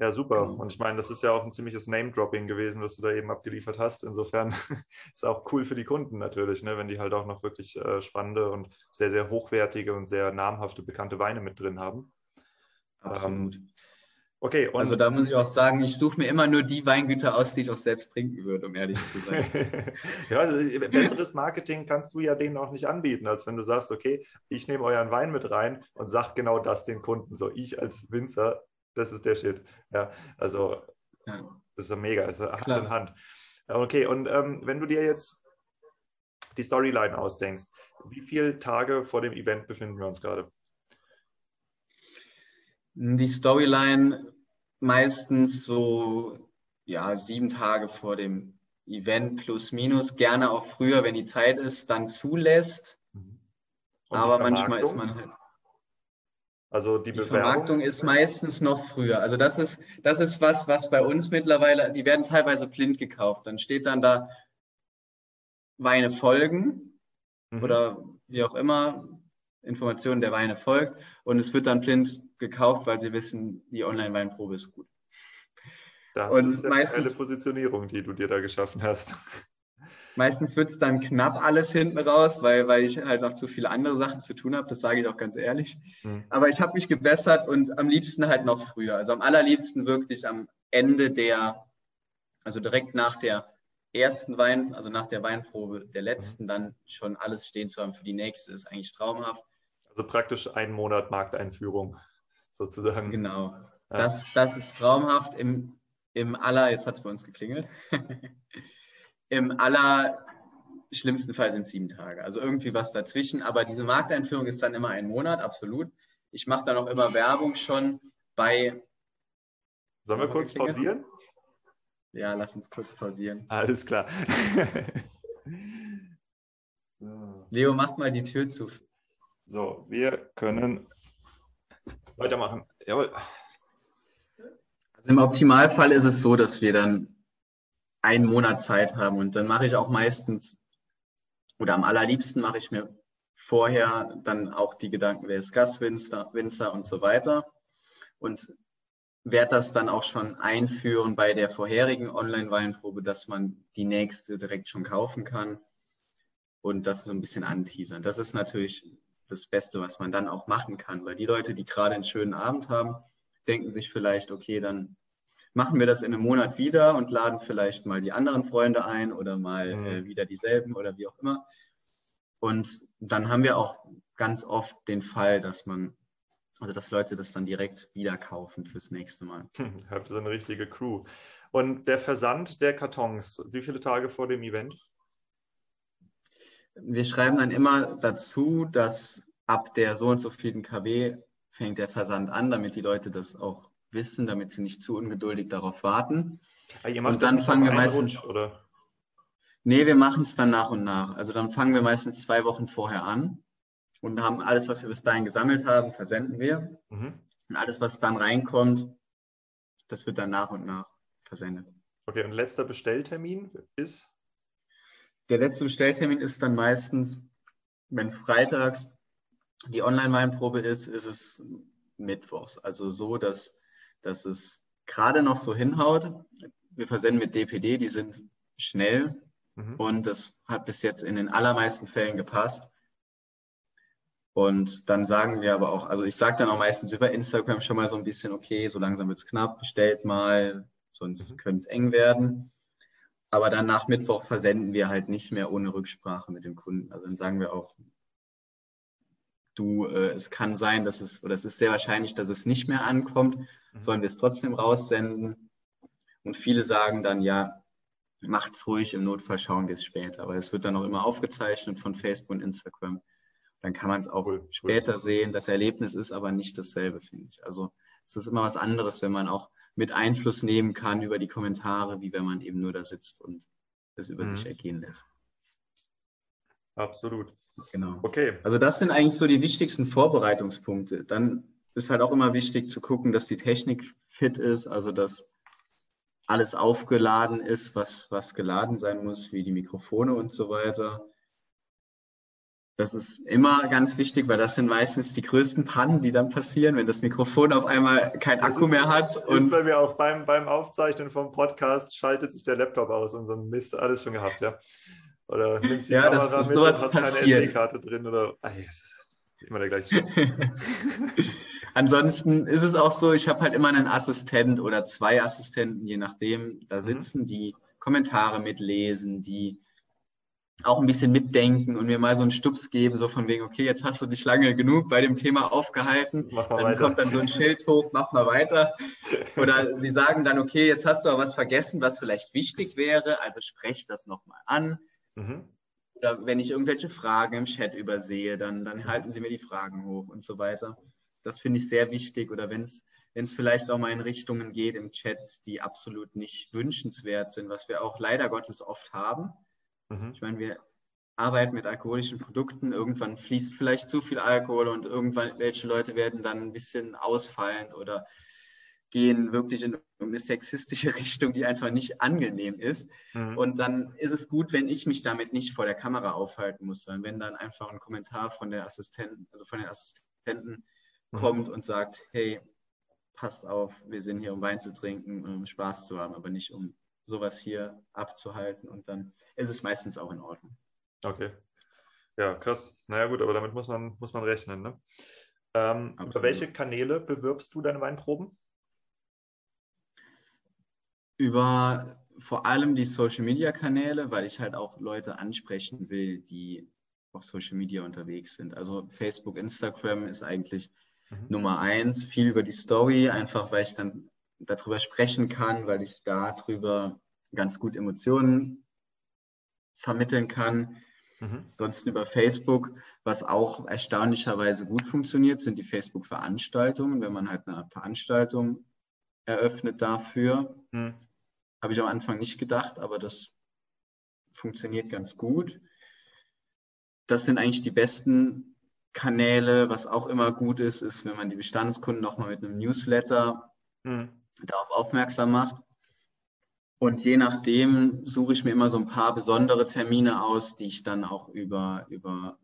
Ja, super. Genau. Und ich meine, das ist ja auch ein ziemliches Name-Dropping gewesen, was du da eben abgeliefert hast. Insofern [laughs] ist auch cool für die Kunden natürlich, ne, wenn die halt auch noch wirklich äh, spannende und sehr, sehr hochwertige und sehr namhafte, bekannte Weine mit drin haben. Absolut. Ähm, okay. also da muss ich auch sagen, ich suche mir immer nur die Weingüter aus, die ich auch selbst trinken würde, um ehrlich zu sein. [laughs] ja, also besseres Marketing kannst du ja denen auch nicht anbieten, als wenn du sagst, okay, ich nehme euren Wein mit rein und sag genau das den Kunden. So, ich als Winzer das ist der Shit. Ja, also ja. das ist ja mega, das ist Hand Klar. in Hand. Okay, und ähm, wenn du dir jetzt die Storyline ausdenkst, wie viele Tage vor dem Event befinden wir uns gerade? Die Storyline meistens so ja, sieben Tage vor dem Event plus minus, gerne auch früher, wenn die Zeit ist, dann zulässt. Mhm. Aber manchmal ist man halt. Also die, die Vermarktung ist meistens noch früher. Also das ist, das ist was, was bei uns mittlerweile, die werden teilweise blind gekauft. Dann steht dann da Weine folgen mhm. oder wie auch immer, Informationen der Weine folgt und es wird dann blind gekauft, weil sie wissen, die Online-Weinprobe ist gut. Das und ist ja meistens, eine Positionierung, die du dir da geschaffen hast. Meistens wird es dann knapp alles hinten raus, weil, weil ich halt noch zu viele andere Sachen zu tun habe. Das sage ich auch ganz ehrlich. Mhm. Aber ich habe mich gebessert und am liebsten halt noch früher. Also am allerliebsten wirklich am Ende der, also direkt nach der ersten Wein, also nach der Weinprobe der letzten, mhm. dann schon alles stehen zu haben für die nächste, ist eigentlich traumhaft. Also praktisch einen Monat Markteinführung sozusagen. Genau. Ja. Das, das ist traumhaft. Im im aller, jetzt hat es bei uns geklingelt, im aller schlimmsten Fall sind sieben Tage. Also irgendwie was dazwischen. Aber diese Markteinführung ist dann immer ein Monat, absolut. Ich mache dann auch immer Werbung schon bei. Sollen wir kurz geklingelt? pausieren? Ja, lass uns kurz pausieren. Alles klar. [laughs] so. Leo, mach mal die Tür zu. So, wir können weitermachen. Jawohl. Also im Optimalfall ist es so, dass wir dann einen Monat Zeit haben und dann mache ich auch meistens oder am allerliebsten mache ich mir vorher dann auch die Gedanken, wer ist Gastwinzer Winzer und so weiter und werde das dann auch schon einführen bei der vorherigen Online-Weinprobe, dass man die nächste direkt schon kaufen kann und das so ein bisschen anteasern. Das ist natürlich das Beste, was man dann auch machen kann, weil die Leute, die gerade einen schönen Abend haben, denken sich vielleicht, okay, dann machen wir das in einem Monat wieder und laden vielleicht mal die anderen Freunde ein oder mal mhm. äh, wieder dieselben oder wie auch immer. Und dann haben wir auch ganz oft den Fall, dass man, also dass Leute das dann direkt wieder kaufen fürs nächste Mal. Hm, [laughs] habt ihr so eine richtige Crew. Und der Versand der Kartons, wie viele Tage vor dem Event? Wir schreiben dann immer dazu, dass ab der so und so vielen kW fängt der Versand an, damit die Leute das auch wissen, damit sie nicht zu ungeduldig darauf warten. Ja, und dann fangen wir meistens. Oder? Nee, wir machen es dann nach und nach. Also dann fangen wir meistens zwei Wochen vorher an und haben alles, was wir bis dahin gesammelt haben, versenden wir. Mhm. Und alles, was dann reinkommt, das wird dann nach und nach versendet. Okay, und letzter Bestelltermin ist? Der letzte Bestelltermin ist dann meistens, wenn freitags die Online-Weinprobe ist, ist es mittwochs. Also so, dass, dass es gerade noch so hinhaut. Wir versenden mit DPD, die sind schnell mhm. und das hat bis jetzt in den allermeisten Fällen gepasst. Und dann sagen wir aber auch, also ich sage dann auch meistens über Instagram schon mal so ein bisschen, okay, so langsam wird es knapp, bestellt mal, sonst mhm. könnte es eng werden. Aber dann nach Mittwoch versenden wir halt nicht mehr ohne Rücksprache mit dem Kunden. Also dann sagen wir auch, du, äh, es kann sein, dass es, oder es ist sehr wahrscheinlich, dass es nicht mehr ankommt, mhm. sollen wir es trotzdem raussenden? Und viele sagen dann, ja, macht's ruhig, im Notfall schauen wir es später. Aber es wird dann auch immer aufgezeichnet von Facebook und Instagram. Dann kann man es auch cool, später cool. sehen. Das Erlebnis ist aber nicht dasselbe, finde ich. Also es ist immer was anderes, wenn man auch mit Einfluss nehmen kann über die Kommentare, wie wenn man eben nur da sitzt und es über mhm. sich ergehen lässt. Absolut. Genau. Okay. Also das sind eigentlich so die wichtigsten Vorbereitungspunkte. Dann ist halt auch immer wichtig zu gucken, dass die Technik fit ist, also dass alles aufgeladen ist, was, was geladen sein muss, wie die Mikrofone und so weiter. Das ist immer ganz wichtig, weil das sind meistens die größten Pannen, die dann passieren, wenn das Mikrofon auf einmal kein Akku ist, mehr hat. Und ist bei mir auch beim, beim Aufzeichnen vom Podcast schaltet sich der Laptop aus und so ein Mist, alles schon gehabt, ja. Oder nimmst die ja, Kamera das, mit und hast passiert. keine SD-Karte drin oder ah, yes. immer der gleiche [laughs] Ansonsten ist es auch so, ich habe halt immer einen Assistent oder zwei Assistenten, je nachdem, da mhm. sitzen, die Kommentare mitlesen, die auch ein bisschen mitdenken und mir mal so einen Stups geben, so von wegen, okay, jetzt hast du dich lange genug bei dem Thema aufgehalten. dann weiter. kommt dann so ein Schild hoch, mach mal weiter. Oder sie sagen dann, okay, jetzt hast du aber was vergessen, was vielleicht wichtig wäre, also sprech das nochmal an. Mhm. Oder wenn ich irgendwelche Fragen im Chat übersehe, dann, dann halten sie mir die Fragen hoch und so weiter. Das finde ich sehr wichtig. Oder wenn es vielleicht auch mal in Richtungen geht im Chat, die absolut nicht wünschenswert sind, was wir auch leider Gottes oft haben. Mhm. Ich meine, wir arbeiten mit alkoholischen Produkten. Irgendwann fließt vielleicht zu viel Alkohol und irgendwann welche Leute werden dann ein bisschen ausfallend oder gehen wirklich in eine sexistische [laughs] Richtung, die einfach nicht angenehm ist. Mhm. Und dann ist es gut, wenn ich mich damit nicht vor der Kamera aufhalten muss, sondern wenn dann einfach ein Kommentar von der Assistenten, also von den Assistenten. Kommt und sagt, hey, passt auf, wir sind hier, um Wein zu trinken, um Spaß zu haben, aber nicht um sowas hier abzuhalten. Und dann ist es meistens auch in Ordnung. Okay. Ja, krass. Naja gut, aber damit muss man, muss man rechnen. Ne? Ähm, über welche Kanäle bewirbst du deine Weinproben? Über vor allem die Social Media Kanäle, weil ich halt auch Leute ansprechen will, die auf Social Media unterwegs sind. Also Facebook, Instagram ist eigentlich mhm. Nummer eins. Viel über die Story, einfach weil ich dann darüber sprechen kann, weil ich darüber ganz gut Emotionen vermitteln kann. Mhm. Ansonsten über Facebook, was auch erstaunlicherweise gut funktioniert, sind die Facebook-Veranstaltungen. Wenn man halt eine Veranstaltung eröffnet dafür, mhm. habe ich am Anfang nicht gedacht, aber das funktioniert ganz gut. Das sind eigentlich die besten Kanäle. Was auch immer gut ist, ist, wenn man die Bestandskunden nochmal mit einem Newsletter mhm. darauf aufmerksam macht. Und je nachdem suche ich mir immer so ein paar besondere Termine aus, die ich dann auch über, über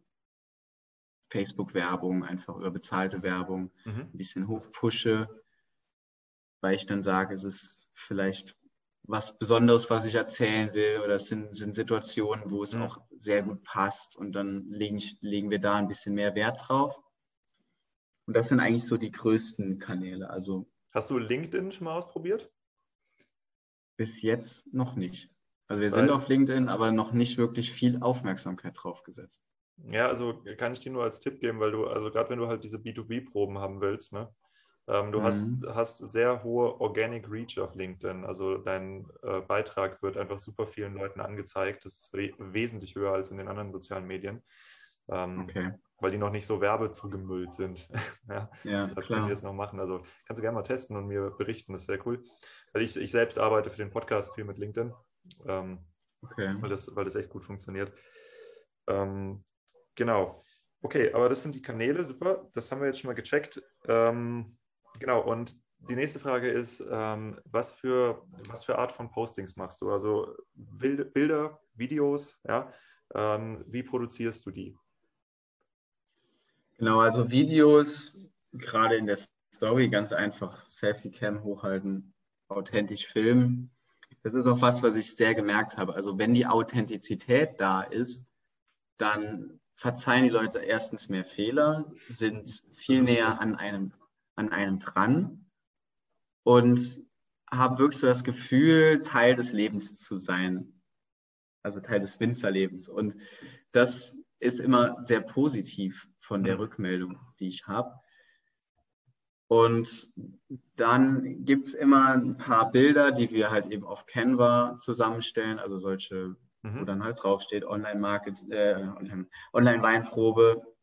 Facebook-Werbung, einfach über bezahlte Werbung mhm. ein bisschen hochpushe, weil ich dann sage, es ist vielleicht was Besonderes, was ich erzählen will, oder es sind, sind Situationen, wo es mhm. auch sehr gut passt und dann legen, legen wir da ein bisschen mehr Wert drauf. Und das sind eigentlich so die größten Kanäle. Also, Hast du LinkedIn schon mal ausprobiert? Bis jetzt noch nicht. Also wir Weil, sind auf LinkedIn, aber noch nicht wirklich viel Aufmerksamkeit drauf gesetzt. Ja, also kann ich dir nur als Tipp geben, weil du, also gerade wenn du halt diese B2B-Proben haben willst, ne? Ähm, du mhm. hast, hast sehr hohe Organic Reach auf LinkedIn. Also dein äh, Beitrag wird einfach super vielen Leuten angezeigt. Das ist wesentlich höher als in den anderen sozialen Medien. Ähm, okay. Weil die noch nicht so werbezugemüllt sind. [laughs] ja, ja klar. Können wir es noch machen. Also kannst du gerne mal testen und mir berichten, das wäre cool. Weil ich, ich selbst arbeite für den Podcast viel mit LinkedIn, ähm, okay. weil, das, weil das echt gut funktioniert. Ähm, genau. Okay, aber das sind die Kanäle, super. Das haben wir jetzt schon mal gecheckt. Ähm, genau, und die nächste Frage ist, ähm, was, für, was für Art von Postings machst du? Also Bilder, Videos, ja? Ähm, wie produzierst du die? Genau, also Videos, gerade in der Story, ganz einfach Selfie-Cam hochhalten, authentisch filmen. Das ist auch was, was ich sehr gemerkt habe. Also wenn die Authentizität da ist, dann verzeihen die Leute erstens mehr Fehler, sind viel näher an einem, an einem dran und haben wirklich so das Gefühl, Teil des Lebens zu sein. Also Teil des Winzerlebens. Und das ist immer sehr positiv von der Rückmeldung, die ich habe. Und dann gibt es immer ein paar Bilder, die wir halt eben auf Canva zusammenstellen, also solche, mhm. wo dann halt draufsteht Online-Market, äh, Online-Weinprobe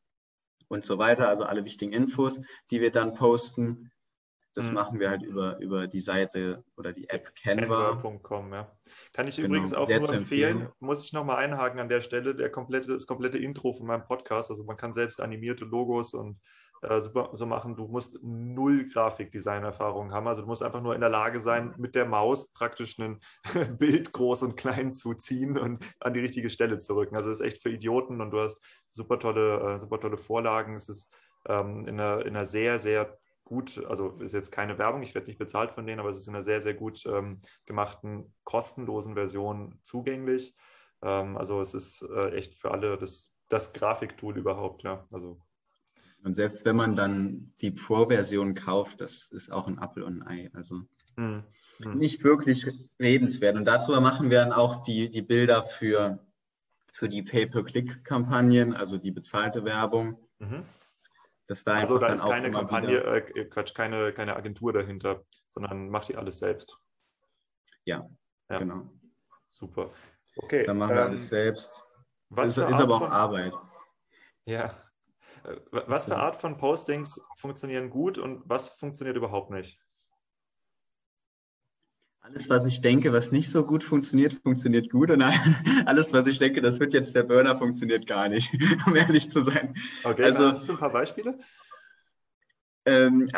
und so weiter, also alle wichtigen Infos, die wir dann posten. Das mhm. machen wir halt über, über die Seite oder die App Canva. Canva.com, ja. Kann ich genau, übrigens auch nur empfehlen, empfehlen, muss ich nochmal einhaken an der Stelle, der komplette, das komplette Intro von meinem Podcast. Also man kann selbst animierte Logos und äh, super, so machen. Du musst null Grafikdesign-Erfahrung haben. Also du musst einfach nur in der Lage sein, mit der Maus praktisch ein [laughs] Bild groß und klein zu ziehen und an die richtige Stelle zu rücken. Also es ist echt für Idioten und du hast super tolle, äh, super tolle Vorlagen. Es ist ähm, in, einer, in einer sehr, sehr gut, also ist jetzt keine Werbung, ich werde nicht bezahlt von denen, aber es ist in einer sehr, sehr gut ähm, gemachten, kostenlosen Version zugänglich. Ähm, also es ist äh, echt für alle das, das Grafiktool überhaupt, ja. Also und selbst wenn man dann die Pro-Version kauft, das ist auch ein Apfel und ein Ei. Also mhm. nicht wirklich redenswert. Und darüber machen wir dann auch die, die Bilder für, für die Pay-per-Click-Kampagnen, also die bezahlte Werbung. Mhm. Dass da also da ist keine Kampagne, äh, Quatsch, keine, keine Agentur dahinter, sondern macht die alles selbst. Ja, ja. genau. Super. Okay. Dann machen wir ähm, alles selbst. Was ist, ist aber auch. Arbeit. Ja. Äh, was für Art von Postings funktionieren gut und was funktioniert überhaupt nicht? Alles, was ich denke, was nicht so gut funktioniert, funktioniert gut. Und [laughs] alles, was ich denke, das wird jetzt der Burner, funktioniert gar nicht, [laughs] um ehrlich zu sein. Okay, also, hast du ein paar Beispiele? Ähm,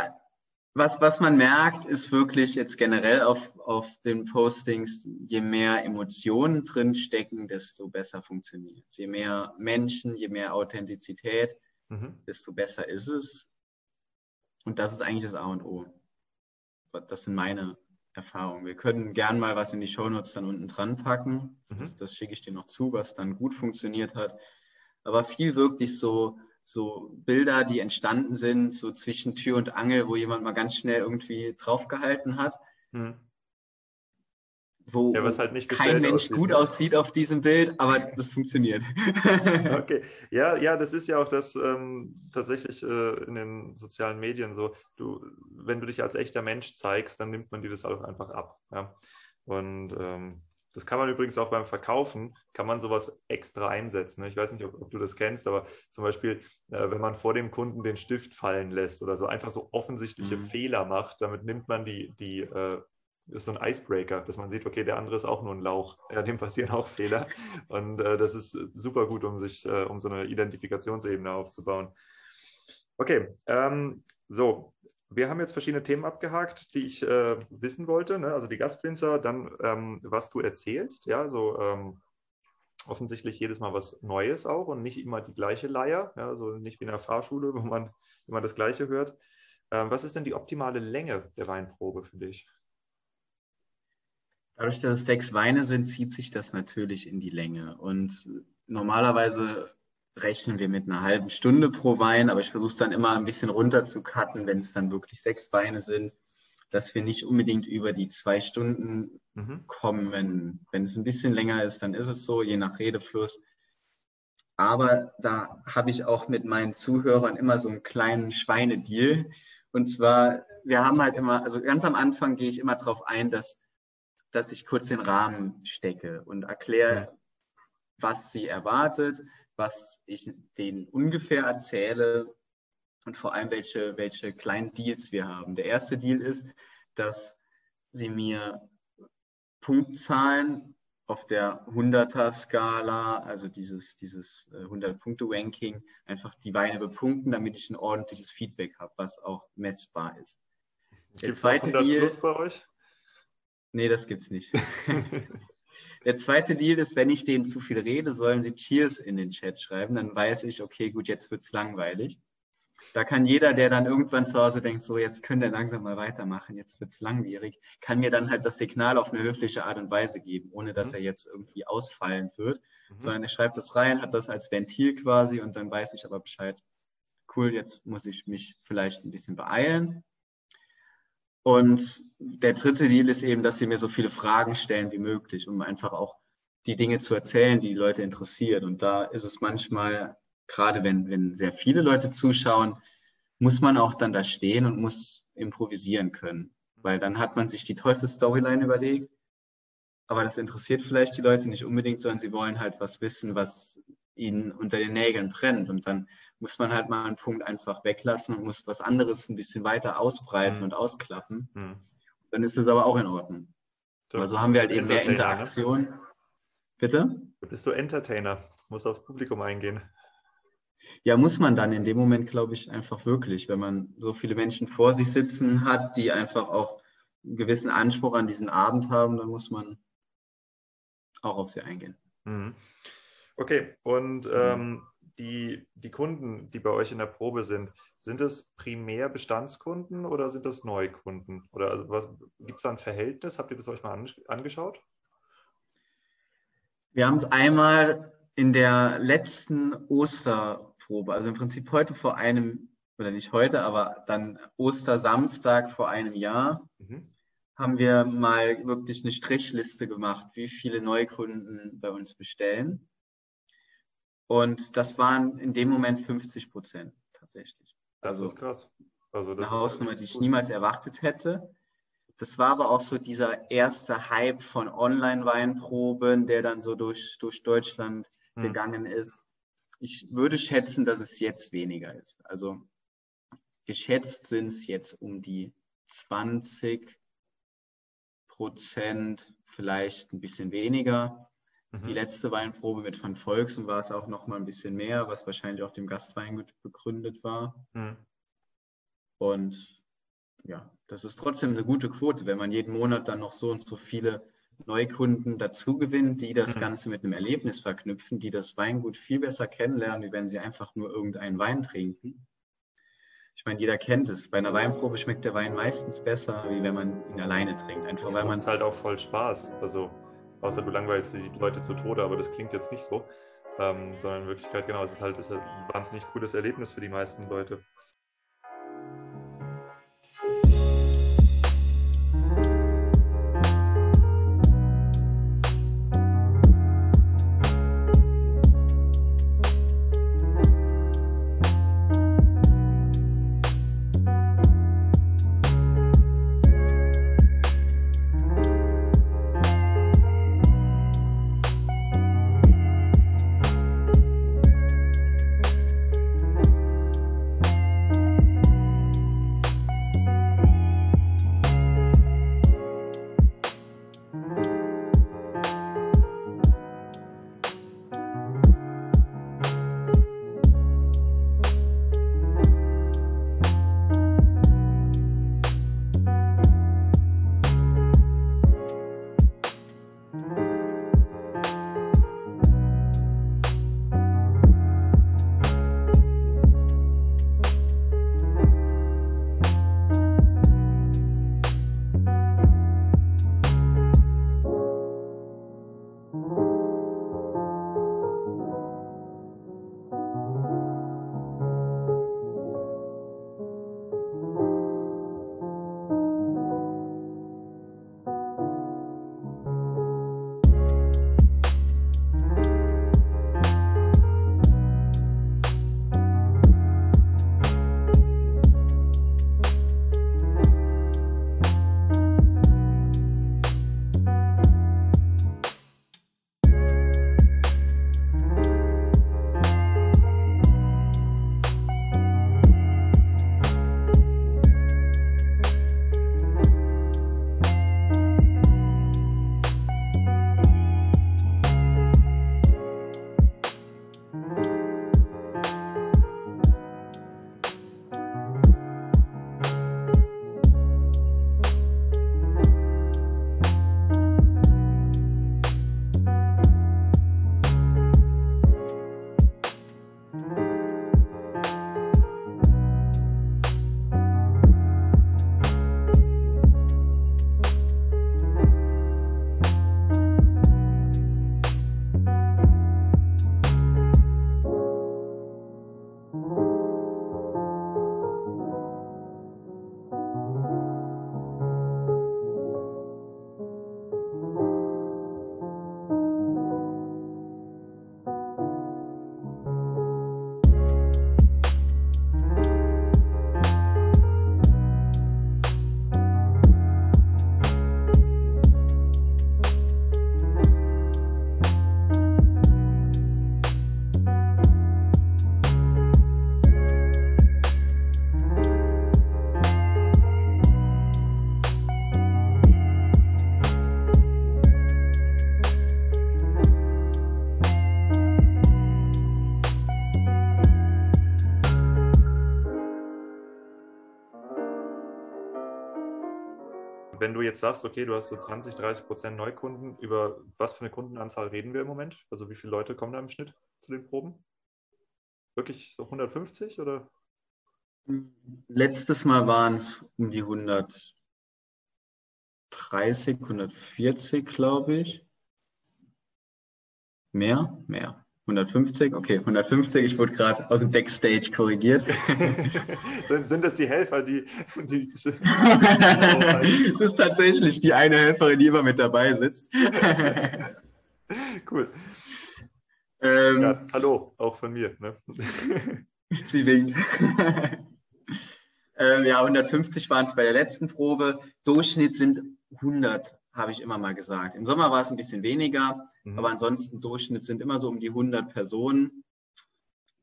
was, was man merkt, ist wirklich jetzt generell auf, auf den Postings, je mehr Emotionen drinstecken, desto besser funktioniert es. Je mehr Menschen, je mehr Authentizität, mhm. desto besser ist es. Und das ist eigentlich das A und O. Das sind meine Erfahrung. Wir können gern mal was in die Shownotes dann unten dran packen. Mhm. Das, das schicke ich dir noch zu, was dann gut funktioniert hat. Aber viel wirklich so, so Bilder, die entstanden sind, so zwischen Tür und Angel, wo jemand mal ganz schnell irgendwie draufgehalten hat. Mhm wo ja, halt kein Mensch aussieht. gut aussieht auf diesem Bild, aber das funktioniert. [laughs] [laughs] okay, ja, ja, das ist ja auch das ähm, tatsächlich äh, in den sozialen Medien so. Du, wenn du dich als echter Mensch zeigst, dann nimmt man dir das auch einfach ab. Ja? Und ähm, das kann man übrigens auch beim Verkaufen, kann man sowas extra einsetzen. Ne? Ich weiß nicht, ob, ob du das kennst, aber zum Beispiel, äh, wenn man vor dem Kunden den Stift fallen lässt oder so, einfach so offensichtliche mhm. Fehler macht, damit nimmt man die, die äh, ist so ein Icebreaker, dass man sieht, okay, der andere ist auch nur ein Lauch. Ja, dem passieren auch Fehler. Und äh, das ist super gut, um sich, äh, um so eine Identifikationsebene aufzubauen. Okay, ähm, so, wir haben jetzt verschiedene Themen abgehakt, die ich äh, wissen wollte. Ne? Also die Gastwinzer, dann ähm, was du erzählst, ja, so ähm, offensichtlich jedes Mal was Neues auch und nicht immer die gleiche Leier, ja, also nicht wie in der Fahrschule, wo man immer das Gleiche hört. Ähm, was ist denn die optimale Länge der Weinprobe für dich? Dadurch, dass es sechs Weine sind, zieht sich das natürlich in die Länge. Und normalerweise rechnen wir mit einer halben Stunde pro Wein, aber ich versuche es dann immer ein bisschen runter zu cutten, wenn es dann wirklich sechs Weine sind, dass wir nicht unbedingt über die zwei Stunden mhm. kommen. Wenn es ein bisschen länger ist, dann ist es so, je nach Redefluss. Aber da habe ich auch mit meinen Zuhörern immer so einen kleinen Schweinedeal. Und zwar, wir haben halt immer, also ganz am Anfang gehe ich immer darauf ein, dass dass ich kurz den Rahmen stecke und erkläre, was sie erwartet, was ich denen ungefähr erzähle und vor allem, welche, welche kleinen Deals wir haben. Der erste Deal ist, dass sie mir Punktzahlen auf der 100er-Skala, also dieses, dieses 100-Punkte-Ranking, einfach die Weine bepunkten, damit ich ein ordentliches Feedback habe, was auch messbar ist. Der zweite Deal. Plus bei euch? Nee, das gibt's nicht. [laughs] Der zweite Deal ist, wenn ich denen zu viel rede, sollen sie Cheers in den Chat schreiben. Dann weiß ich, okay, gut, jetzt wird's langweilig. Da kann jeder, der dann irgendwann zu Hause denkt, so jetzt könnt ihr langsam mal weitermachen, jetzt wird's langwierig, kann mir dann halt das Signal auf eine höfliche Art und Weise geben, ohne dass mhm. er jetzt irgendwie ausfallen wird, mhm. sondern er schreibt das rein, hat das als Ventil quasi und dann weiß ich aber Bescheid. Cool, jetzt muss ich mich vielleicht ein bisschen beeilen und der dritte Deal ist eben, dass sie mir so viele Fragen stellen wie möglich, um einfach auch die Dinge zu erzählen, die, die Leute interessieren. Und da ist es manchmal, gerade wenn, wenn sehr viele Leute zuschauen, muss man auch dann da stehen und muss improvisieren können. Weil dann hat man sich die tollste Storyline überlegt, aber das interessiert vielleicht die Leute nicht unbedingt, sondern sie wollen halt was wissen, was ihnen unter den Nägeln brennt. Und dann muss man halt mal einen Punkt einfach weglassen und muss was anderes ein bisschen weiter ausbreiten mhm. und ausklappen. Mhm. Dann ist das aber auch in Ordnung. So, also haben wir halt eben mehr? Interaktion. Ne? Bitte? Bist du Entertainer? Muss aufs Publikum eingehen. Ja, muss man dann in dem Moment, glaube ich, einfach wirklich, wenn man so viele Menschen vor sich sitzen hat, die einfach auch einen gewissen Anspruch an diesen Abend haben, dann muss man auch auf sie eingehen. Mhm. Okay, und mhm. ähm, die, die Kunden, die bei euch in der Probe sind, sind es primär Bestandskunden oder sind das Neukunden? Oder also gibt es da ein Verhältnis? Habt ihr das euch mal angeschaut? Wir haben es einmal in der letzten Osterprobe, also im Prinzip heute vor einem, oder nicht heute, aber dann Ostersamstag vor einem Jahr, mhm. haben wir mal wirklich eine Strichliste gemacht, wie viele Neukunden bei uns bestellen. Und das waren in dem Moment 50 Prozent tatsächlich. Das also ist krass. Also das eine Hausnummer, die ich niemals erwartet hätte. Das war aber auch so dieser erste Hype von Online-Weinproben, der dann so durch, durch Deutschland hm. gegangen ist. ich würde schätzen, dass es jetzt weniger ist. Also geschätzt sind es jetzt um die 20 Prozent, vielleicht ein bisschen weniger. Mhm. Die letzte Weinprobe mit Van Volksen war es auch noch mal ein bisschen mehr, was wahrscheinlich auch dem Gastweingut begründet war. Mhm. Und ja, das ist trotzdem eine gute Quote, wenn man jeden Monat dann noch so und so viele Neukunden dazu gewinnt, die das mhm. Ganze mit einem Erlebnis verknüpfen, die das Weingut viel besser kennenlernen, wie wenn sie einfach nur irgendeinen Wein trinken. Ich meine, jeder kennt es. Bei einer Weinprobe schmeckt der Wein meistens besser, wie wenn man ihn alleine trinkt. Einfach weil man. Es halt auch voll Spaß. Also, außer du langweilst die Leute zu Tode, aber das klingt jetzt nicht so. Ähm, sondern in Wirklichkeit, genau, es ist halt ist ein wahnsinnig cooles Erlebnis für die meisten Leute. Wenn du jetzt sagst, okay, du hast so 20, 30 Prozent Neukunden, über was für eine Kundenanzahl reden wir im Moment? Also wie viele Leute kommen da im Schnitt zu den Proben? Wirklich so 150 oder? Letztes Mal waren es um die 130, 140, glaube ich. Mehr? Mehr. 150, okay, 150, ich wurde gerade aus dem Backstage korrigiert. [laughs] sind, sind das die Helfer, die. die es [laughs] ist tatsächlich die eine Helferin, die immer mit dabei sitzt. [laughs] cool. Ähm, ja, hallo, auch von mir. Ne? Sie winkt. ähm, ja, 150 waren es bei der letzten Probe. Durchschnitt sind 100 habe ich immer mal gesagt. Im Sommer war es ein bisschen weniger, mhm. aber ansonsten Durchschnitt sind immer so um die 100 Personen.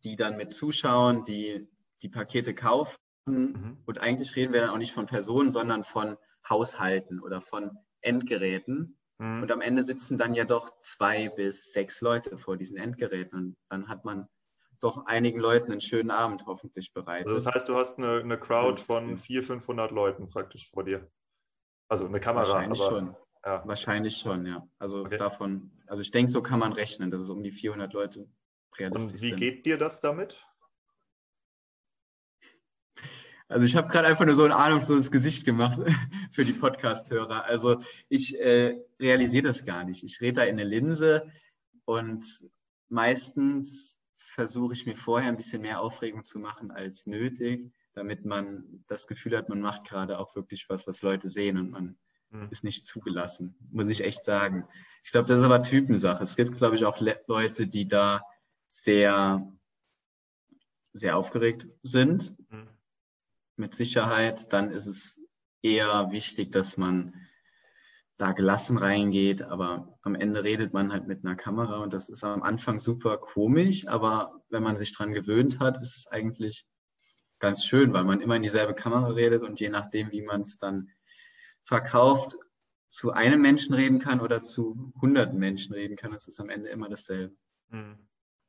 die dann mit zuschauen, die die Pakete kaufen. Mhm. Und eigentlich reden wir dann auch nicht von Personen, sondern von Haushalten oder von Endgeräten. Mhm. Und am Ende sitzen dann ja doch zwei bis sechs Leute vor diesen Endgeräten. Und dann hat man doch einigen Leuten einen schönen Abend hoffentlich bereitet. Also das heißt, du hast eine, eine Crowd von 400, 500 Leuten praktisch vor dir. Also eine Kamera. Wahrscheinlich aber, schon. Ja. Wahrscheinlich schon, ja. Also okay. davon, also ich denke, so kann man rechnen, dass es um die 400 Leute realistisch sind. Und wie sind. geht dir das damit? Also ich habe gerade einfach nur so ein ahnungsloses Gesicht gemacht [laughs] für die Podcast-Hörer. Also ich äh, realisiere das gar nicht. Ich rede da in eine Linse und meistens versuche ich mir vorher ein bisschen mehr Aufregung zu machen als nötig, damit man das Gefühl hat, man macht gerade auch wirklich was, was Leute sehen und man mhm. ist nicht zugelassen, muss ich echt sagen. Ich glaube, das ist aber Typensache. Es gibt, glaube ich, auch Le Leute, die da sehr, sehr aufgeregt sind. Mhm. Mit Sicherheit. Dann ist es eher wichtig, dass man da gelassen reingeht, aber am Ende redet man halt mit einer Kamera und das ist am Anfang super komisch, aber wenn man sich dran gewöhnt hat, ist es eigentlich ganz schön, weil man immer in dieselbe Kamera redet und je nachdem, wie man es dann verkauft, zu einem Menschen reden kann oder zu hunderten Menschen reden kann, ist es am Ende immer dasselbe. Hm.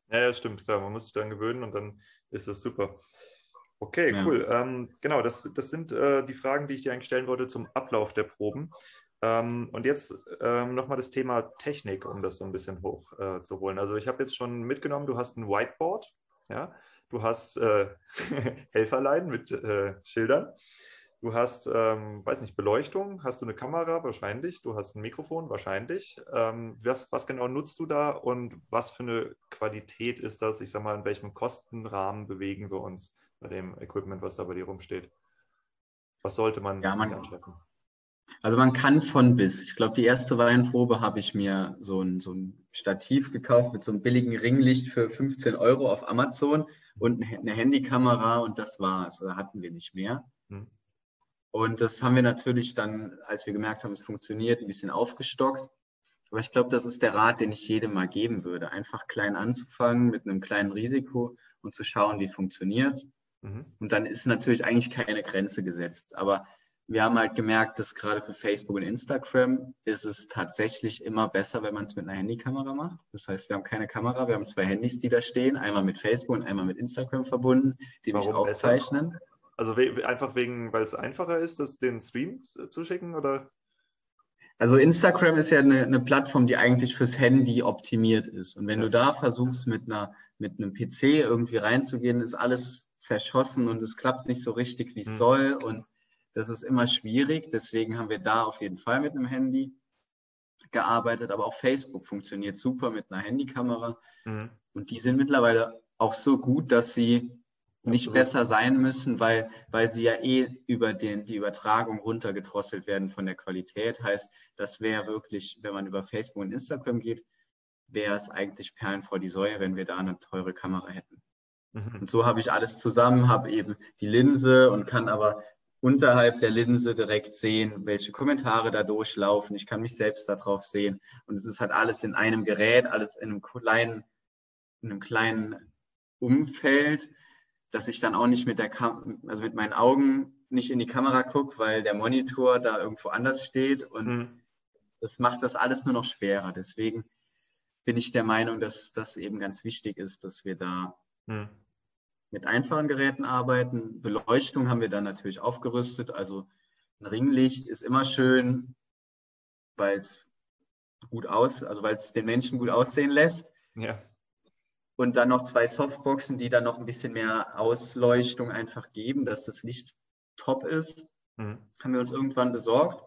Ja, ja, stimmt, klar. Man muss sich dann gewöhnen und dann ist das super. Okay, ja. cool. Ähm, genau, das, das sind äh, die Fragen, die ich dir eigentlich stellen wollte zum Ablauf der Proben. Ähm, und jetzt ähm, nochmal das Thema Technik, um das so ein bisschen hochzuholen. Äh, also ich habe jetzt schon mitgenommen, du hast ein Whiteboard, ja, du hast äh, [laughs] Helferlein mit äh, Schildern, du hast, ähm, weiß nicht, Beleuchtung, hast du eine Kamera wahrscheinlich, du hast ein Mikrofon wahrscheinlich. Ähm, was, was genau nutzt du da und was für eine Qualität ist das? Ich sag mal, in welchem Kostenrahmen bewegen wir uns bei dem Equipment, was da bei dir rumsteht? Was sollte man ja, sich anschaffen? Also man kann von bis. Ich glaube, die erste Weinprobe habe ich mir so ein, so ein Stativ gekauft mit so einem billigen Ringlicht für 15 Euro auf Amazon und eine Handykamera und das war's. Da hatten wir nicht mehr. Hm. Und das haben wir natürlich dann, als wir gemerkt haben, es funktioniert, ein bisschen aufgestockt. Aber ich glaube, das ist der Rat, den ich jedem mal geben würde. Einfach klein anzufangen mit einem kleinen Risiko und zu schauen, wie funktioniert. Mhm. Und dann ist natürlich eigentlich keine Grenze gesetzt. Aber wir haben halt gemerkt, dass gerade für Facebook und Instagram ist es tatsächlich immer besser, wenn man es mit einer Handykamera macht. Das heißt, wir haben keine Kamera, wir haben zwei Handys, die da stehen, einmal mit Facebook und einmal mit Instagram verbunden, die Warum mich aufzeichnen. Besser? Also we einfach wegen, weil es einfacher ist, das den Stream zu schicken oder? Also Instagram ist ja eine, eine, Plattform, die eigentlich fürs Handy optimiert ist. Und wenn ja. du da versuchst, mit, einer, mit einem PC irgendwie reinzugehen, ist alles zerschossen und es klappt nicht so richtig, wie es hm. soll. Und das ist immer schwierig, deswegen haben wir da auf jeden Fall mit einem Handy gearbeitet, aber auch Facebook funktioniert super mit einer Handykamera. Mhm. Und die sind mittlerweile auch so gut, dass sie nicht Absolut. besser sein müssen, weil, weil sie ja eh über den, die Übertragung runtergedrosselt werden von der Qualität. Heißt, das wäre wirklich, wenn man über Facebook und Instagram geht, wäre es eigentlich Perlen vor die Säue, wenn wir da eine teure Kamera hätten. Mhm. Und so habe ich alles zusammen, habe eben die Linse und kann aber unterhalb der Linse direkt sehen, welche Kommentare da durchlaufen. Ich kann mich selbst darauf sehen. Und es ist halt alles in einem Gerät, alles in einem kleinen, in einem kleinen Umfeld, dass ich dann auch nicht mit der Kam also mit meinen Augen nicht in die Kamera gucke, weil der Monitor da irgendwo anders steht. Und mhm. das macht das alles nur noch schwerer. Deswegen bin ich der Meinung, dass das eben ganz wichtig ist, dass wir da mhm mit einfachen Geräten arbeiten. Beleuchtung haben wir dann natürlich aufgerüstet. Also ein Ringlicht ist immer schön, weil es gut aus, also weil es den Menschen gut aussehen lässt. Ja. Und dann noch zwei Softboxen, die dann noch ein bisschen mehr Ausleuchtung einfach geben, dass das Licht top ist. Mhm. Haben wir uns irgendwann besorgt.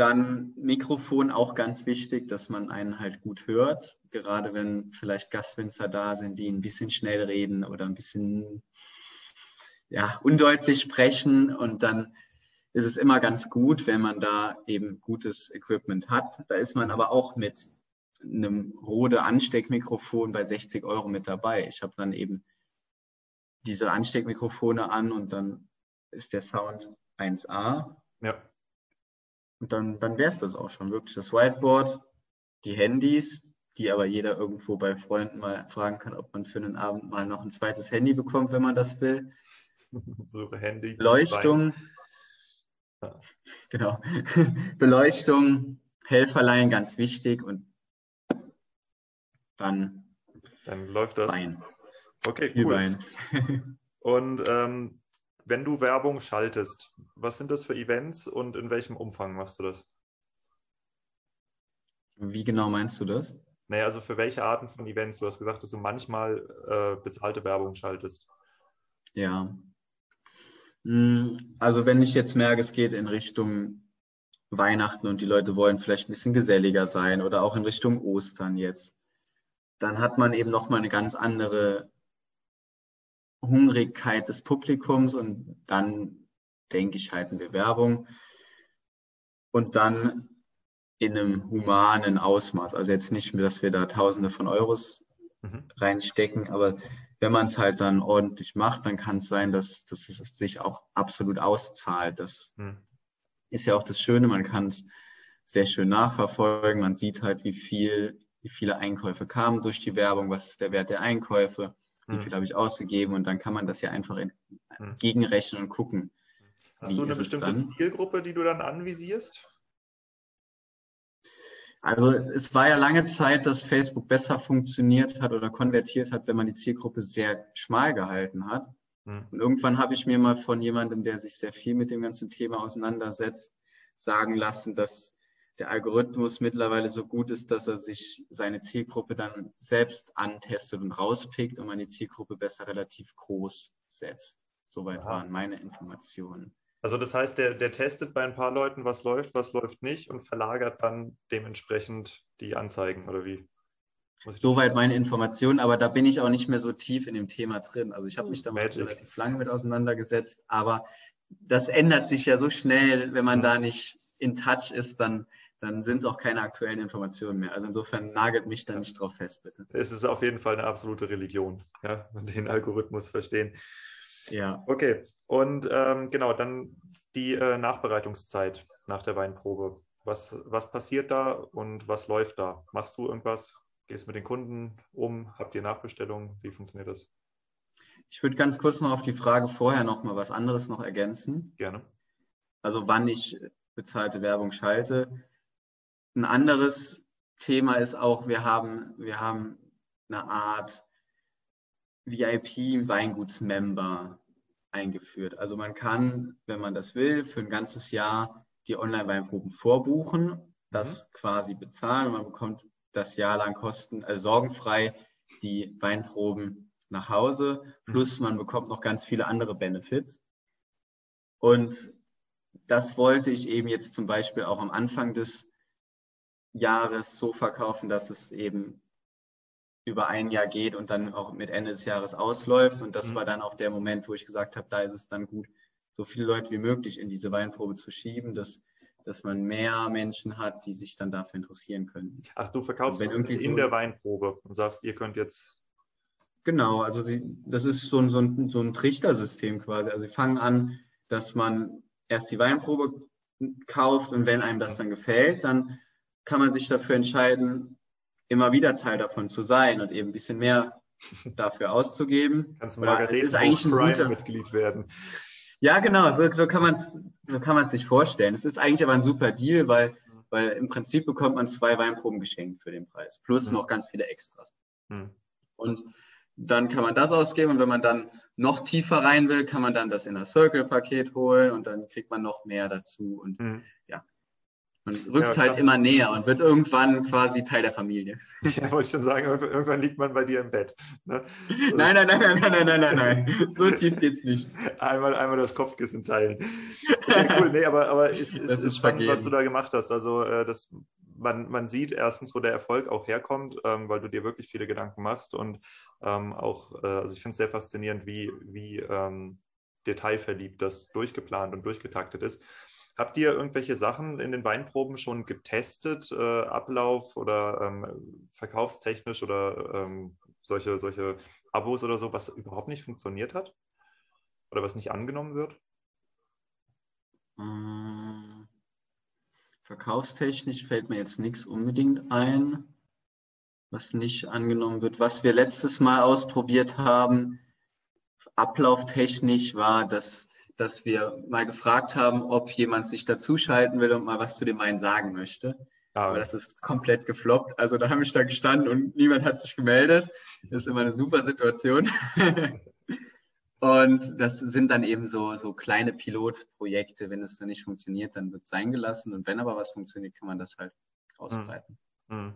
Dann Mikrofon auch ganz wichtig, dass man einen halt gut hört. Gerade wenn vielleicht Gastwinzer da sind, die ein bisschen schnell reden oder ein bisschen ja, undeutlich sprechen. Und dann ist es immer ganz gut, wenn man da eben gutes Equipment hat. Da ist man aber auch mit einem Rode Ansteckmikrofon bei 60 Euro mit dabei. Ich habe dann eben diese Ansteckmikrofone an und dann ist der Sound 1A. Ja. Und dann, dann wäre es das auch schon. Wirklich das Whiteboard, die Handys die aber jeder irgendwo bei Freunden mal fragen kann, ob man für einen Abend mal noch ein zweites Handy bekommt, wenn man das will. [laughs] Suche Handy. Beleuchtung. Ja. Genau. [laughs] Beleuchtung, Helferlein, ganz wichtig und dann, dann läuft das. Wein. Okay, Viel cool. Wein. und ähm, wenn du Werbung schaltest, was sind das für Events und in welchem Umfang machst du das? Wie genau meinst du das? Naja, also für welche Arten von Events? Du hast gesagt, dass du manchmal äh, bezahlte Werbung schaltest. Ja. Hm, also wenn ich jetzt merke, es geht in Richtung Weihnachten und die Leute wollen vielleicht ein bisschen geselliger sein oder auch in Richtung Ostern jetzt, dann hat man eben nochmal eine ganz andere Hungrigkeit des Publikums und dann denke ich, halten wir Werbung. Und dann in einem humanen Ausmaß. Also jetzt nicht, dass wir da Tausende von Euros mhm. reinstecken, aber wenn man es halt dann ordentlich macht, dann kann es sein, dass, dass es sich auch absolut auszahlt. Das mhm. ist ja auch das Schöne, man kann es sehr schön nachverfolgen. Man sieht halt, wie viel, wie viele Einkäufe kamen durch die Werbung, was ist der Wert der Einkäufe, wie mhm. viel habe ich ausgegeben und dann kann man das ja einfach in, mhm. gegenrechnen und gucken. Hast du eine bestimmte Zielgruppe, die du dann anvisierst? Also es war ja lange Zeit, dass Facebook besser funktioniert hat oder konvertiert hat, wenn man die Zielgruppe sehr schmal gehalten hat. Mhm. Und irgendwann habe ich mir mal von jemandem, der sich sehr viel mit dem ganzen Thema auseinandersetzt, sagen lassen, dass der Algorithmus mittlerweile so gut ist, dass er sich seine Zielgruppe dann selbst antestet und rauspickt und man die Zielgruppe besser relativ groß setzt. Soweit waren meine Informationen. Also das heißt, der, der testet bei ein paar Leuten, was läuft, was läuft nicht und verlagert dann dementsprechend die Anzeigen oder wie? Soweit meine Informationen, aber da bin ich auch nicht mehr so tief in dem Thema drin. Also ich habe mich da relativ lange mit auseinandergesetzt, aber das ändert sich ja so schnell, wenn man mhm. da nicht in Touch ist, dann, dann sind es auch keine aktuellen Informationen mehr. Also insofern nagelt mich da nicht drauf fest, bitte. Es ist auf jeden Fall eine absolute Religion, ja, den Algorithmus verstehen. Ja. Okay, und ähm, genau, dann die äh, Nachbereitungszeit nach der Weinprobe. Was, was passiert da und was läuft da? Machst du irgendwas? Gehst mit den Kunden um? Habt ihr Nachbestellungen? Wie funktioniert das? Ich würde ganz kurz noch auf die Frage vorher noch mal was anderes noch ergänzen. Gerne. Also wann ich bezahlte Werbung schalte. Ein anderes Thema ist auch, wir haben, wir haben eine Art VIP-Weingutsmember eingeführt. Also man kann, wenn man das will, für ein ganzes Jahr die Online-Weinproben vorbuchen, das mhm. quasi bezahlen und man bekommt das Jahr lang kosten, also sorgenfrei die Weinproben nach Hause, mhm. plus man bekommt noch ganz viele andere Benefits. Und das wollte ich eben jetzt zum Beispiel auch am Anfang des Jahres so verkaufen, dass es eben über ein Jahr geht und dann auch mit Ende des Jahres ausläuft. Und das mhm. war dann auch der Moment, wo ich gesagt habe, da ist es dann gut, so viele Leute wie möglich in diese Weinprobe zu schieben, dass, dass man mehr Menschen hat, die sich dann dafür interessieren können. Ach, du verkaufst also es in so, der Weinprobe und sagst, ihr könnt jetzt. Genau, also sie, das ist so ein, so, ein, so ein Trichtersystem quasi. Also sie fangen an, dass man erst die Weinprobe kauft und wenn einem das dann gefällt, dann kann man sich dafür entscheiden, immer wieder Teil davon zu sein und eben ein bisschen mehr dafür auszugeben. Kannst Margarete es ist eigentlich ein guter Mitglied werden. Ja, genau, so, so kann man es so sich vorstellen. Es ist eigentlich aber ein super Deal, weil, weil im Prinzip bekommt man zwei Weinproben geschenkt für den Preis, plus mhm. noch ganz viele Extras. Mhm. Und dann kann man das ausgeben und wenn man dann noch tiefer rein will, kann man dann das in das Circle-Paket holen und dann kriegt man noch mehr dazu. Und mhm. ja, man rückt ja, halt immer näher und wird irgendwann quasi Teil der Familie. [laughs] Ja, wollte ich schon sagen, irgendwann liegt man bei dir im Bett. Ne? [laughs] Nein, nein, nein, nein, nein, nein, nein, nein. So tief geht's nicht. Einmal, einmal das Kopfkissen teilen. [laughs] Okay, cool, nee, aber, aber es, es ist, ist spannend, was du da gemacht hast. Also äh, das, man, man sieht erstens, wo der Erfolg auch herkommt, ähm, weil du dir wirklich viele Gedanken machst und ähm, auch, äh, also ich finde es sehr faszinierend, wie, wie ähm, detailverliebt das durchgeplant und durchgetaktet ist. Habt ihr irgendwelche Sachen in den Weinproben schon getestet, äh, Ablauf oder ähm, verkaufstechnisch oder ähm, solche, solche Abos oder so, was überhaupt nicht funktioniert hat? Oder was nicht angenommen wird? Hm, verkaufstechnisch fällt mir jetzt nichts unbedingt ein. was nicht angenommen wird. Was wir letztes Mal ausprobiert haben, ablauftechnisch, war, dass, dass wir mal gefragt haben, ob jemand sich dazuschalten will und mal was zu dem einen sagen möchte. Ah. Aber das ist komplett gefloppt. Also da habe ich da gestanden und niemand hat sich gemeldet. Das ist immer eine super Situation. [laughs] und das sind dann eben so, so kleine Pilotprojekte. Wenn es dann nicht funktioniert, dann wird es sein gelassen. Und wenn aber was funktioniert, kann man das halt ausbreiten. Hm.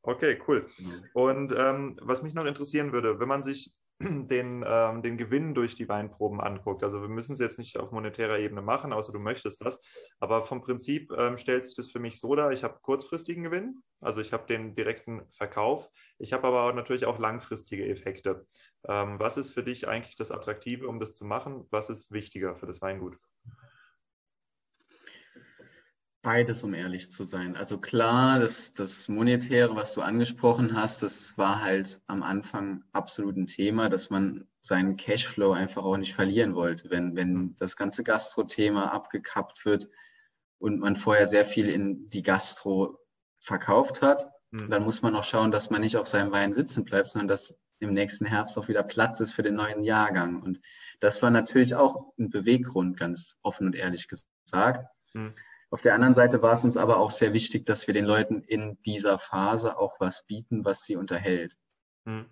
Okay, cool. Und ähm, was mich noch interessieren würde, wenn man sich den, ähm, den Gewinn durch die Weinproben anguckt. Also wir müssen es jetzt nicht auf monetärer Ebene machen, außer du möchtest das. Aber vom Prinzip ähm, stellt sich das für mich so dar, ich habe kurzfristigen Gewinn, also ich habe den direkten Verkauf. Ich habe aber natürlich auch langfristige Effekte. Ähm, was ist für dich eigentlich das Attraktive, um das zu machen? Was ist wichtiger für das Weingut? Beides, um ehrlich zu sein. Also klar, das, das Monetäre, was du angesprochen hast, das war halt am Anfang absolut ein Thema, dass man seinen Cashflow einfach auch nicht verlieren wollte. Wenn, wenn mhm. das ganze Gastro-Thema abgekappt wird und man vorher sehr viel in die Gastro verkauft hat, mhm. dann muss man auch schauen, dass man nicht auf seinem Wein sitzen bleibt, sondern dass im nächsten Herbst auch wieder Platz ist für den neuen Jahrgang. Und das war natürlich auch ein Beweggrund, ganz offen und ehrlich gesagt. Mhm. Auf der anderen Seite war es uns aber auch sehr wichtig, dass wir den Leuten in dieser Phase auch was bieten, was sie unterhält. Mhm.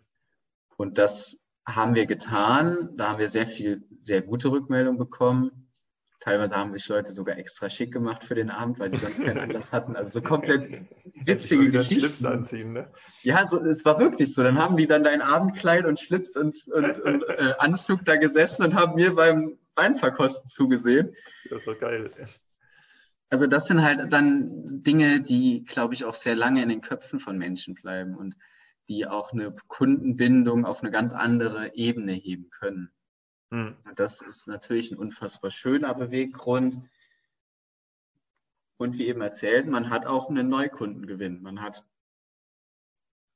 Und das haben wir getan. Da haben wir sehr viel, sehr gute Rückmeldungen bekommen. Teilweise haben sich Leute sogar extra schick gemacht für den Abend, weil sie sonst keinen Anlass hatten. Also so komplett [laughs] witzige Geschichten. Schlips anziehen, ne? Ja, so, es war wirklich so. Dann haben die dann dein Abendkleid und Schlips und, und, und äh, Anzug da gesessen und haben mir beim Weinverkosten zugesehen. Das doch geil also das sind halt dann Dinge, die, glaube ich, auch sehr lange in den Köpfen von Menschen bleiben und die auch eine Kundenbindung auf eine ganz andere Ebene heben können. Mhm. Und das ist natürlich ein unfassbar schöner Beweggrund. Und wie eben erzählt, man hat auch einen Neukundengewinn. Man hat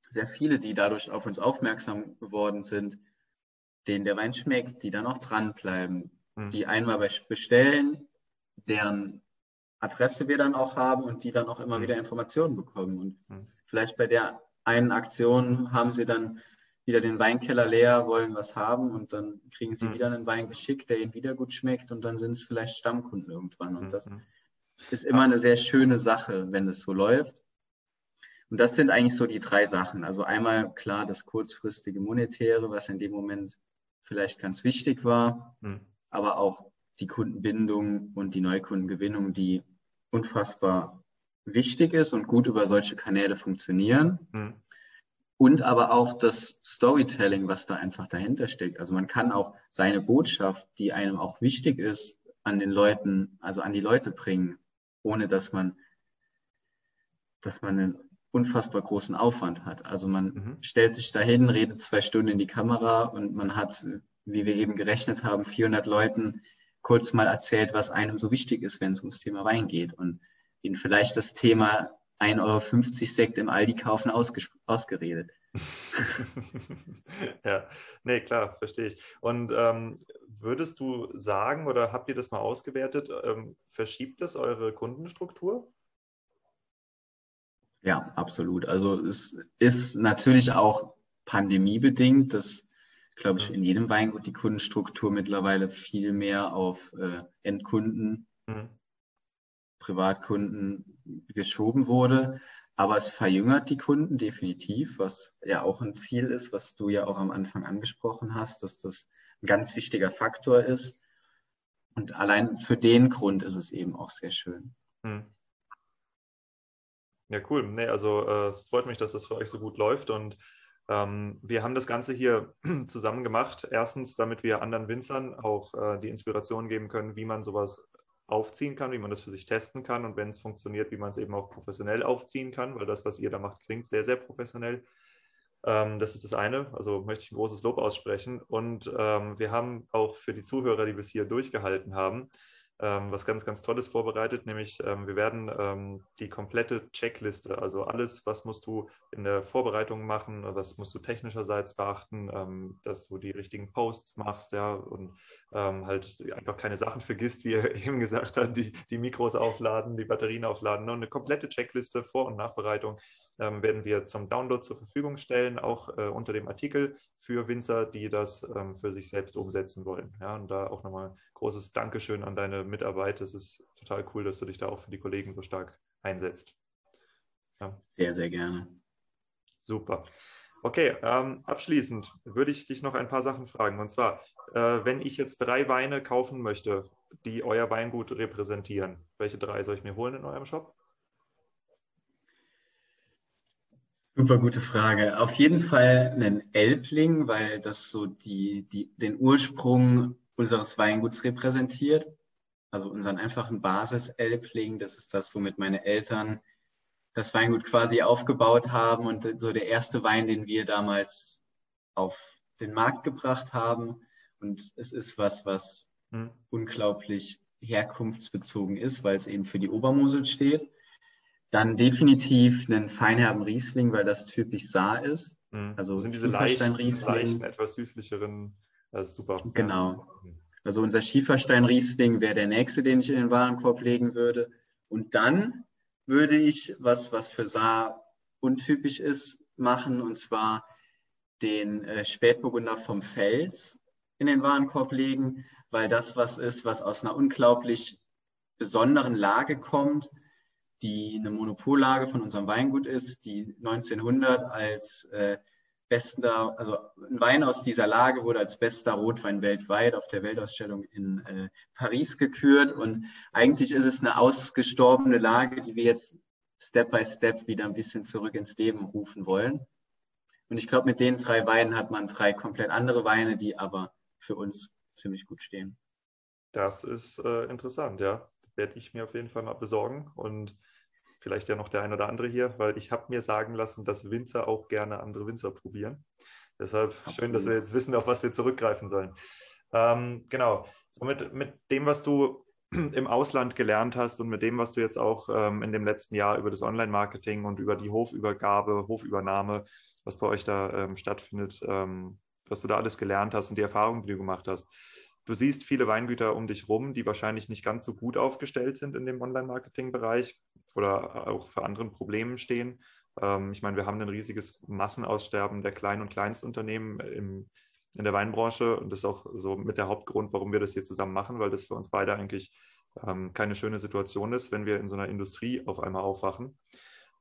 sehr viele, die dadurch auf uns aufmerksam geworden sind, denen der Wein schmeckt, die dann auch dranbleiben, mhm. die einmal bestellen, deren Adresse wir dann auch haben und die dann auch immer mhm. wieder Informationen bekommen. Und mhm. vielleicht bei der einen Aktion haben sie dann wieder den Weinkeller leer, wollen was haben und dann kriegen sie mhm. wieder einen Wein geschickt, der ihnen wieder gut schmeckt und dann sind es vielleicht Stammkunden irgendwann. Und das mhm. ist immer eine sehr schöne Sache, wenn es so läuft. Und das sind eigentlich so die drei Sachen. Also einmal klar das kurzfristige Monetäre, was in dem Moment vielleicht ganz wichtig war, mhm. aber auch die Kundenbindung und die Neukundengewinnung, die unfassbar wichtig ist und gut über solche Kanäle funktionieren. Mhm. Und aber auch das Storytelling, was da einfach dahinter steckt. Also man kann auch seine Botschaft, die einem auch wichtig ist, an den Leuten, also an die Leute bringen, ohne dass man, dass man einen unfassbar großen Aufwand hat. Also man mhm. stellt sich dahin, redet zwei Stunden in die Kamera und man hat, wie wir eben gerechnet haben, 400 Leuten kurz mal erzählt, was einem so wichtig ist, wenn es ums Thema Wein geht und ihnen vielleicht das Thema 1,50 Euro Sekt im Aldi kaufen ausgeredet. [laughs] ja, nee, klar, verstehe ich. Und ähm, würdest du sagen oder habt ihr das mal ausgewertet, ähm, verschiebt es eure Kundenstruktur? Ja, absolut. Also es ist natürlich auch pandemiebedingt, dass glaube ich, in jedem Weingut die Kundenstruktur mittlerweile viel mehr auf äh, Endkunden, mhm. Privatkunden geschoben wurde. Aber es verjüngert die Kunden definitiv, was ja auch ein Ziel ist, was du ja auch am Anfang angesprochen hast, dass das ein ganz wichtiger Faktor ist. Und allein für den Grund ist es eben auch sehr schön. Mhm. Ja, cool. Nee, also äh, es freut mich, dass das für euch so gut läuft und wir haben das Ganze hier [clears throat] zusammen gemacht. Erstens, damit wir anderen Winzern auch äh, die Inspiration geben können, wie man sowas aufziehen kann, wie man das für sich testen kann und wenn es funktioniert, wie man es eben auch professionell aufziehen kann, weil das, was ihr da macht, klingt sehr, sehr professionell. Ähm, das ist das eine, also möchte ich ein großes Lob aussprechen. Und ähm, wir haben auch für die Zuhörer, die bis hier durchgehalten haben, ähm, was ganz, ganz Tolles vorbereitet, nämlich ähm, wir werden ähm, die komplette Checkliste, also alles, was musst du in der Vorbereitung machen, was musst du technischerseits beachten, ähm, dass du die richtigen Posts machst, ja, und ähm, halt einfach keine Sachen vergisst, wie er [laughs] eben gesagt hat, die, die Mikros aufladen, die Batterien aufladen, ne? eine komplette Checkliste, Vor- und Nachbereitung ähm, werden wir zum Download zur Verfügung stellen, auch äh, unter dem Artikel für Winzer, die das für sich selbst umsetzen wollen. Ja, und da auch nochmal großes Dankeschön an deine Mitarbeit. Es ist total cool, dass du dich da auch für die Kollegen so stark einsetzt. Ja. Sehr, sehr gerne. Super. Okay, ähm, abschließend würde ich dich noch ein paar Sachen fragen. Und zwar, äh, wenn ich jetzt drei Weine kaufen möchte, die euer Weingut repräsentieren, welche drei soll ich mir holen in eurem Shop? Super gute Frage. Auf jeden Fall einen Elbling, weil das so die, die, den Ursprung unseres Weinguts repräsentiert. Also unseren einfachen Basis-Elbling. Das ist das, womit meine Eltern das Weingut quasi aufgebaut haben und so der erste Wein, den wir damals auf den Markt gebracht haben. Und es ist was, was hm. unglaublich herkunftsbezogen ist, weil es eben für die Obermosel steht. Dann definitiv einen feinherben Riesling, weil das typisch Saar ist. Hm. Also sind diese leichten, leichten, etwas süßlicheren das ist super. Genau. Also unser Schieferstein-Riesling wäre der nächste, den ich in den Warenkorb legen würde. Und dann würde ich, was, was für Saar untypisch ist, machen, und zwar den äh, Spätburgunder vom Fels in den Warenkorb legen, weil das was ist, was aus einer unglaublich besonderen Lage kommt, die eine Monopollage von unserem Weingut ist, die 1900 als äh, bester, also ein Wein aus dieser Lage wurde als bester Rotwein weltweit auf der Weltausstellung in äh, Paris gekürt. Und eigentlich ist es eine ausgestorbene Lage, die wir jetzt Step by Step wieder ein bisschen zurück ins Leben rufen wollen. Und ich glaube, mit den drei Weinen hat man drei komplett andere Weine, die aber für uns ziemlich gut stehen. Das ist äh, interessant, ja. Werde ich mir auf jeden Fall mal besorgen. Und vielleicht ja noch der ein oder andere hier, weil ich habe mir sagen lassen, dass Winzer auch gerne andere Winzer probieren. Deshalb Absolut. schön, dass wir jetzt wissen, auf was wir zurückgreifen sollen. Ähm, genau, so mit, mit dem, was du [clears throat] im Ausland gelernt hast und mit dem, was du jetzt auch ähm, in dem letzten Jahr über das Online-Marketing und über die Hofübergabe, Hofübernahme, was bei euch da ähm, stattfindet, ähm, was du da alles gelernt hast und die Erfahrungen, die du gemacht hast. Du siehst viele Weingüter um dich rum, die wahrscheinlich nicht ganz so gut aufgestellt sind in dem Online-Marketing-Bereich oder auch vor anderen Problemen stehen. Ähm, ich meine, wir haben ein riesiges Massenaussterben der Klein- und Kleinstunternehmen im, in der Weinbranche und das ist auch so mit der Hauptgrund, warum wir das hier zusammen machen, weil das für uns beide eigentlich ähm, keine schöne Situation ist, wenn wir in so einer Industrie auf einmal aufwachen.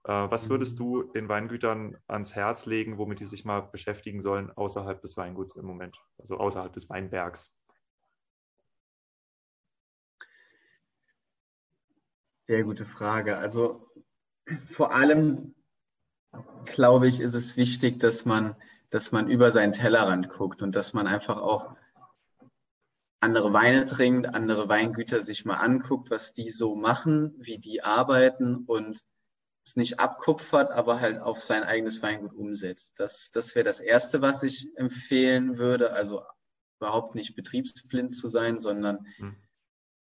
Äh, was mhm. würdest du den Weingütern ans Herz legen, womit die sich mal beschäftigen sollen außerhalb des Weinguts im Moment, also außerhalb des Weinbergs? Sehr gute Frage. Also vor allem glaube ich, ist es wichtig, dass man, dass man über seinen Tellerrand guckt und dass man einfach auch andere Weine trinkt, andere Weingüter sich mal anguckt, was die so machen, wie die arbeiten und es nicht abkupfert, aber halt auf sein eigenes Weingut umsetzt. Das, das wäre das Erste, was ich empfehlen würde. Also überhaupt nicht betriebsblind zu sein, sondern hm.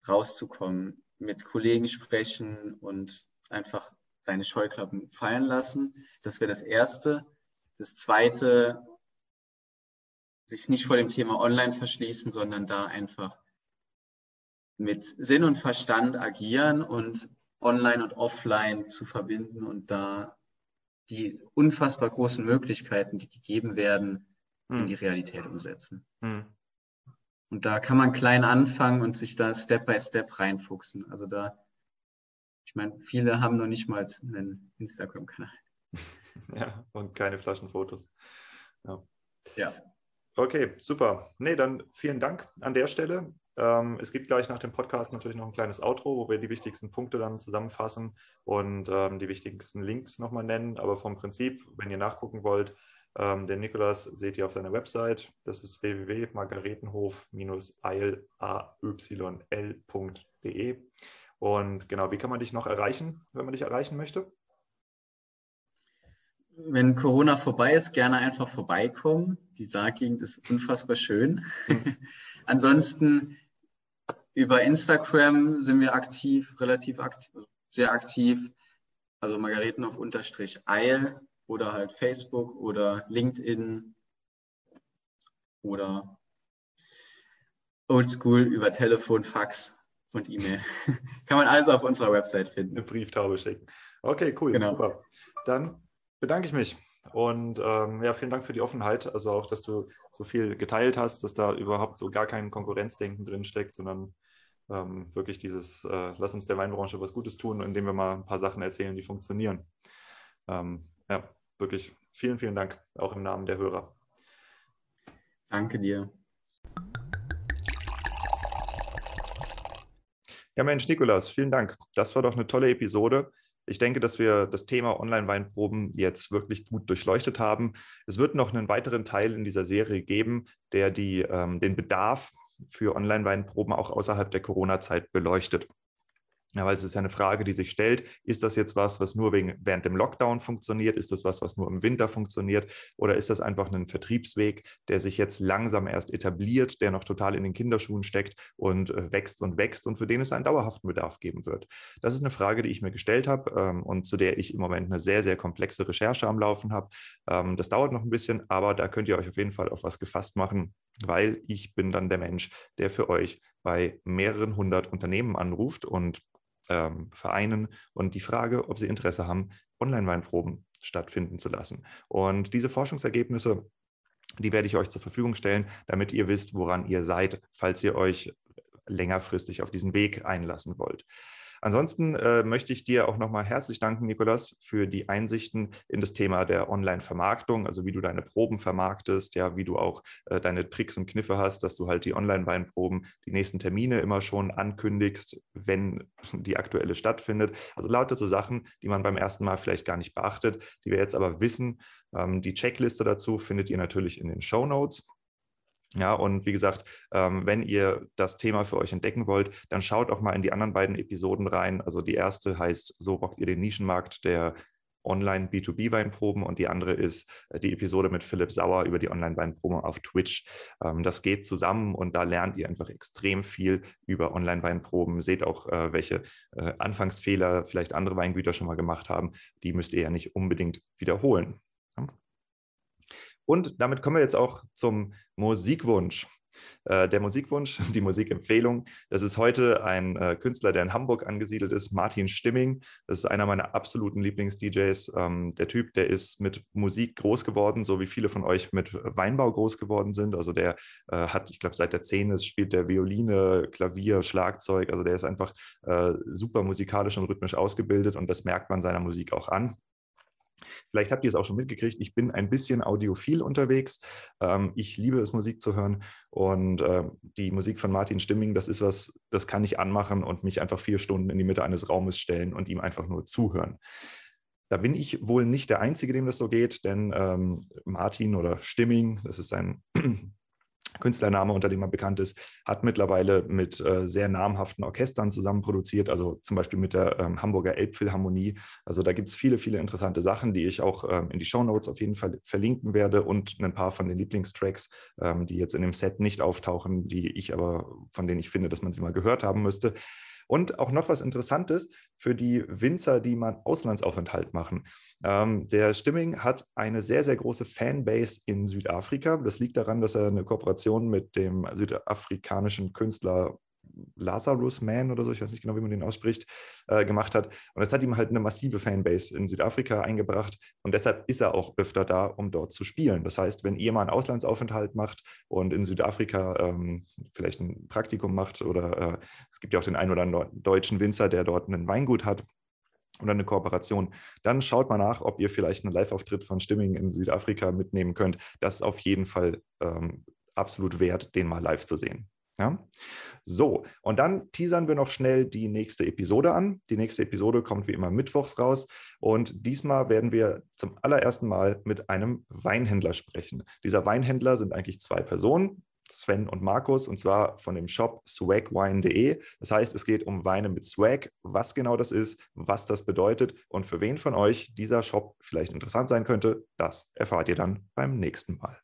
rauszukommen mit Kollegen sprechen und einfach seine Scheuklappen fallen lassen. Das wäre das Erste. Das Zweite, sich nicht vor dem Thema Online verschließen, sondern da einfach mit Sinn und Verstand agieren und Online und Offline zu verbinden und da die unfassbar großen Möglichkeiten, die gegeben werden, hm. in die Realität umsetzen. Hm. Und da kann man klein anfangen und sich da Step by Step reinfuchsen. Also da, ich meine, viele haben noch nicht mal einen Instagram-Kanal. [laughs] Ja, und keine Flaschenfotos. Ja. ja. Okay, super. Nee, dann vielen Dank an der Stelle. Ähm, es gibt gleich nach dem Podcast natürlich noch ein kleines Outro, wo wir die wichtigsten Punkte dann zusammenfassen und ähm, die wichtigsten Links nochmal nennen. Aber vom Prinzip, wenn ihr nachgucken wollt, ähm, den Nikolas seht ihr auf seiner Website. Das ist www.margaretenhof-ayl.de. Und genau, wie kann man dich noch erreichen, wenn man dich erreichen möchte? Wenn Corona vorbei ist, gerne einfach vorbeikommen. Die Saargegend ist unfassbar schön. [laughs] Ansonsten über Instagram sind wir aktiv, relativ aktiv, sehr aktiv. Also Margareten auf Unterstrich Eil oder halt Facebook oder LinkedIn oder Oldschool über Telefon, Fax und E-Mail. [laughs] Kann man alles auf unserer Website finden. Eine Brieftaube schicken. Okay, cool, genau. super. Dann bedanke ich mich. Und ähm, ja, vielen Dank für die Offenheit. Also auch, dass du so viel geteilt hast, dass da überhaupt so gar kein Konkurrenzdenken drin steckt, sondern ähm, wirklich dieses, äh, lass uns der Weinbranche was Gutes tun, indem wir mal ein paar Sachen erzählen, die funktionieren. Ähm, ja, wirklich vielen, vielen Dank, auch im Namen der Hörer. Danke dir. Ja, Mensch, Nikolas, vielen Dank. Das war doch eine tolle Episode. Ich denke, dass wir das Thema Online-Weinproben jetzt wirklich gut durchleuchtet haben. Es wird noch einen weiteren Teil in dieser Serie geben, der die, ähm, den Bedarf für Online-Weinproben auch außerhalb der Corona-Zeit beleuchtet. Ja, weil es ist ja eine Frage, die sich stellt, ist das jetzt was, was nur wegen, während dem Lockdown funktioniert? Ist das was, was nur im Winter funktioniert? Oder ist das einfach ein Vertriebsweg, der sich jetzt langsam erst etabliert, der noch total in den Kinderschuhen steckt und äh, wächst und wächst und für den es einen dauerhaften Bedarf geben wird? Das ist eine Frage, die ich mir gestellt habe ähm, und zu der ich im Moment eine sehr, sehr komplexe Recherche am Laufen habe. Ähm, das dauert noch ein bisschen, aber da könnt ihr euch auf jeden Fall auf was gefasst machen, weil ich bin dann der Mensch, der für euch bei mehreren hundert Unternehmen anruft und ähm, Vereinen und die Frage, ob sie Interesse haben, Online-Weinproben stattfinden zu lassen. Und diese Forschungsergebnisse, die werde ich euch zur Verfügung stellen, damit ihr wisst, woran ihr seid, falls ihr euch längerfristig auf diesen Weg einlassen wollt. Ansonsten äh, möchte ich dir auch nochmal herzlich danken, Nikolas, für die Einsichten in das Thema der Online-Vermarktung, also wie du deine Proben vermarktest, ja, wie du auch äh, deine Tricks und Kniffe hast, dass du halt die Online-Weinproben, die nächsten Termine immer schon ankündigst, wenn die aktuelle stattfindet. Also lauter so Sachen, die man beim ersten Mal vielleicht gar nicht beachtet, die wir jetzt aber wissen. Ähm, die Checkliste dazu findet ihr natürlich in den Show Notes. Ja, und wie gesagt, ähm, wenn ihr das Thema für euch entdecken wollt, dann schaut auch mal in die anderen beiden Episoden rein. Also die erste heißt, so rockt ihr den Nischenmarkt der Online B2B-Weinproben und die andere ist äh, die Episode mit Philipp Sauer über die Online-Weinproben auf Twitch. Ähm, das geht zusammen und da lernt ihr einfach extrem viel über Online-Weinproben. Seht auch, äh, welche äh, Anfangsfehler vielleicht andere Weingüter schon mal gemacht haben. Die müsst ihr ja nicht unbedingt wiederholen. Und damit kommen wir jetzt auch zum Musikwunsch. Äh, der Musikwunsch, [laughs] die Musikempfehlung, das ist heute ein äh, Künstler, der in Hamburg angesiedelt ist, Martin Stimming. Das ist einer meiner absoluten Lieblings-DJs. Ähm, der Typ, der ist mit Musik groß geworden, so wie viele von euch mit Weinbau groß geworden sind. Also der äh, hat, ich glaube, seit der 10 ist, spielt der Violine, Klavier, Schlagzeug. Also der ist einfach super musikalisch und rhythmisch ausgebildet und das merkt man seiner Musik auch an. Vielleicht habt ihr es auch schon mitgekriegt, ich bin ein bisschen audiophil unterwegs. Ähm, ich liebe es, Musik zu hören. Und äh, die Musik von Martin Stimming, das ist was, das kann ich anmachen und mich einfach vier Stunden in die Mitte eines Raumes stellen und ihm einfach nur zuhören. Da bin ich wohl nicht der Einzige, dem das so geht, denn ähm, Martin oder Stimming, das ist sein Künstlername, unter dem er bekannt ist, hat mittlerweile mit äh, sehr namhaften Orchestern zusammen produziert, also zum Beispiel mit der ähm, Hamburger Elbphilharmonie. Also da gibt es viele, viele interessante Sachen, die ich auch ähm, in die Show Notes auf jeden Fall verlinken werde und ein paar von den Lieblingstracks, ähm, die jetzt in dem Set nicht auftauchen, die ich aber, von denen ich finde, dass man sie mal gehört haben müsste. Und auch noch was Interessantes für die Winzer, die mal Auslandsaufenthalt machen. Ähm, der Stimming hat eine sehr, sehr große Fanbase in Südafrika. Das liegt daran, dass er eine Kooperation mit dem südafrikanischen Künstler Lazarus Man oder so, ich weiß nicht genau, wie man den ausspricht, äh, gemacht hat. Und das hat ihm halt eine massive Fanbase in Südafrika eingebracht. Und deshalb ist er auch öfter da, um dort zu spielen. Das heißt, wenn ihr mal einen Auslandsaufenthalt macht und in Südafrika ähm, vielleicht ein Praktikum macht oder äh, es gibt ja auch den einen oder anderen deutschen Winzer, der dort einen Weingut hat, oder eine Kooperation, dann schaut mal nach, ob ihr vielleicht einen Live-Auftritt von Stimming in Südafrika mitnehmen könnt. Das ist auf jeden Fall ähm, absolut wert, den mal live zu sehen. Ja? So, und dann teasern wir noch schnell die nächste Episode an. Die nächste Episode kommt wie immer mittwochs raus. Und diesmal werden wir zum allerersten Mal mit einem Weinhändler sprechen. Dieser Weinhändler sind eigentlich zwei Personen. Sven und Markus, und zwar von dem Shop swagwine.de. Das heißt, es geht um Weine mit Swag, was genau das ist, was das bedeutet und für wen von euch dieser Shop vielleicht interessant sein könnte, das erfahrt ihr dann beim nächsten Mal.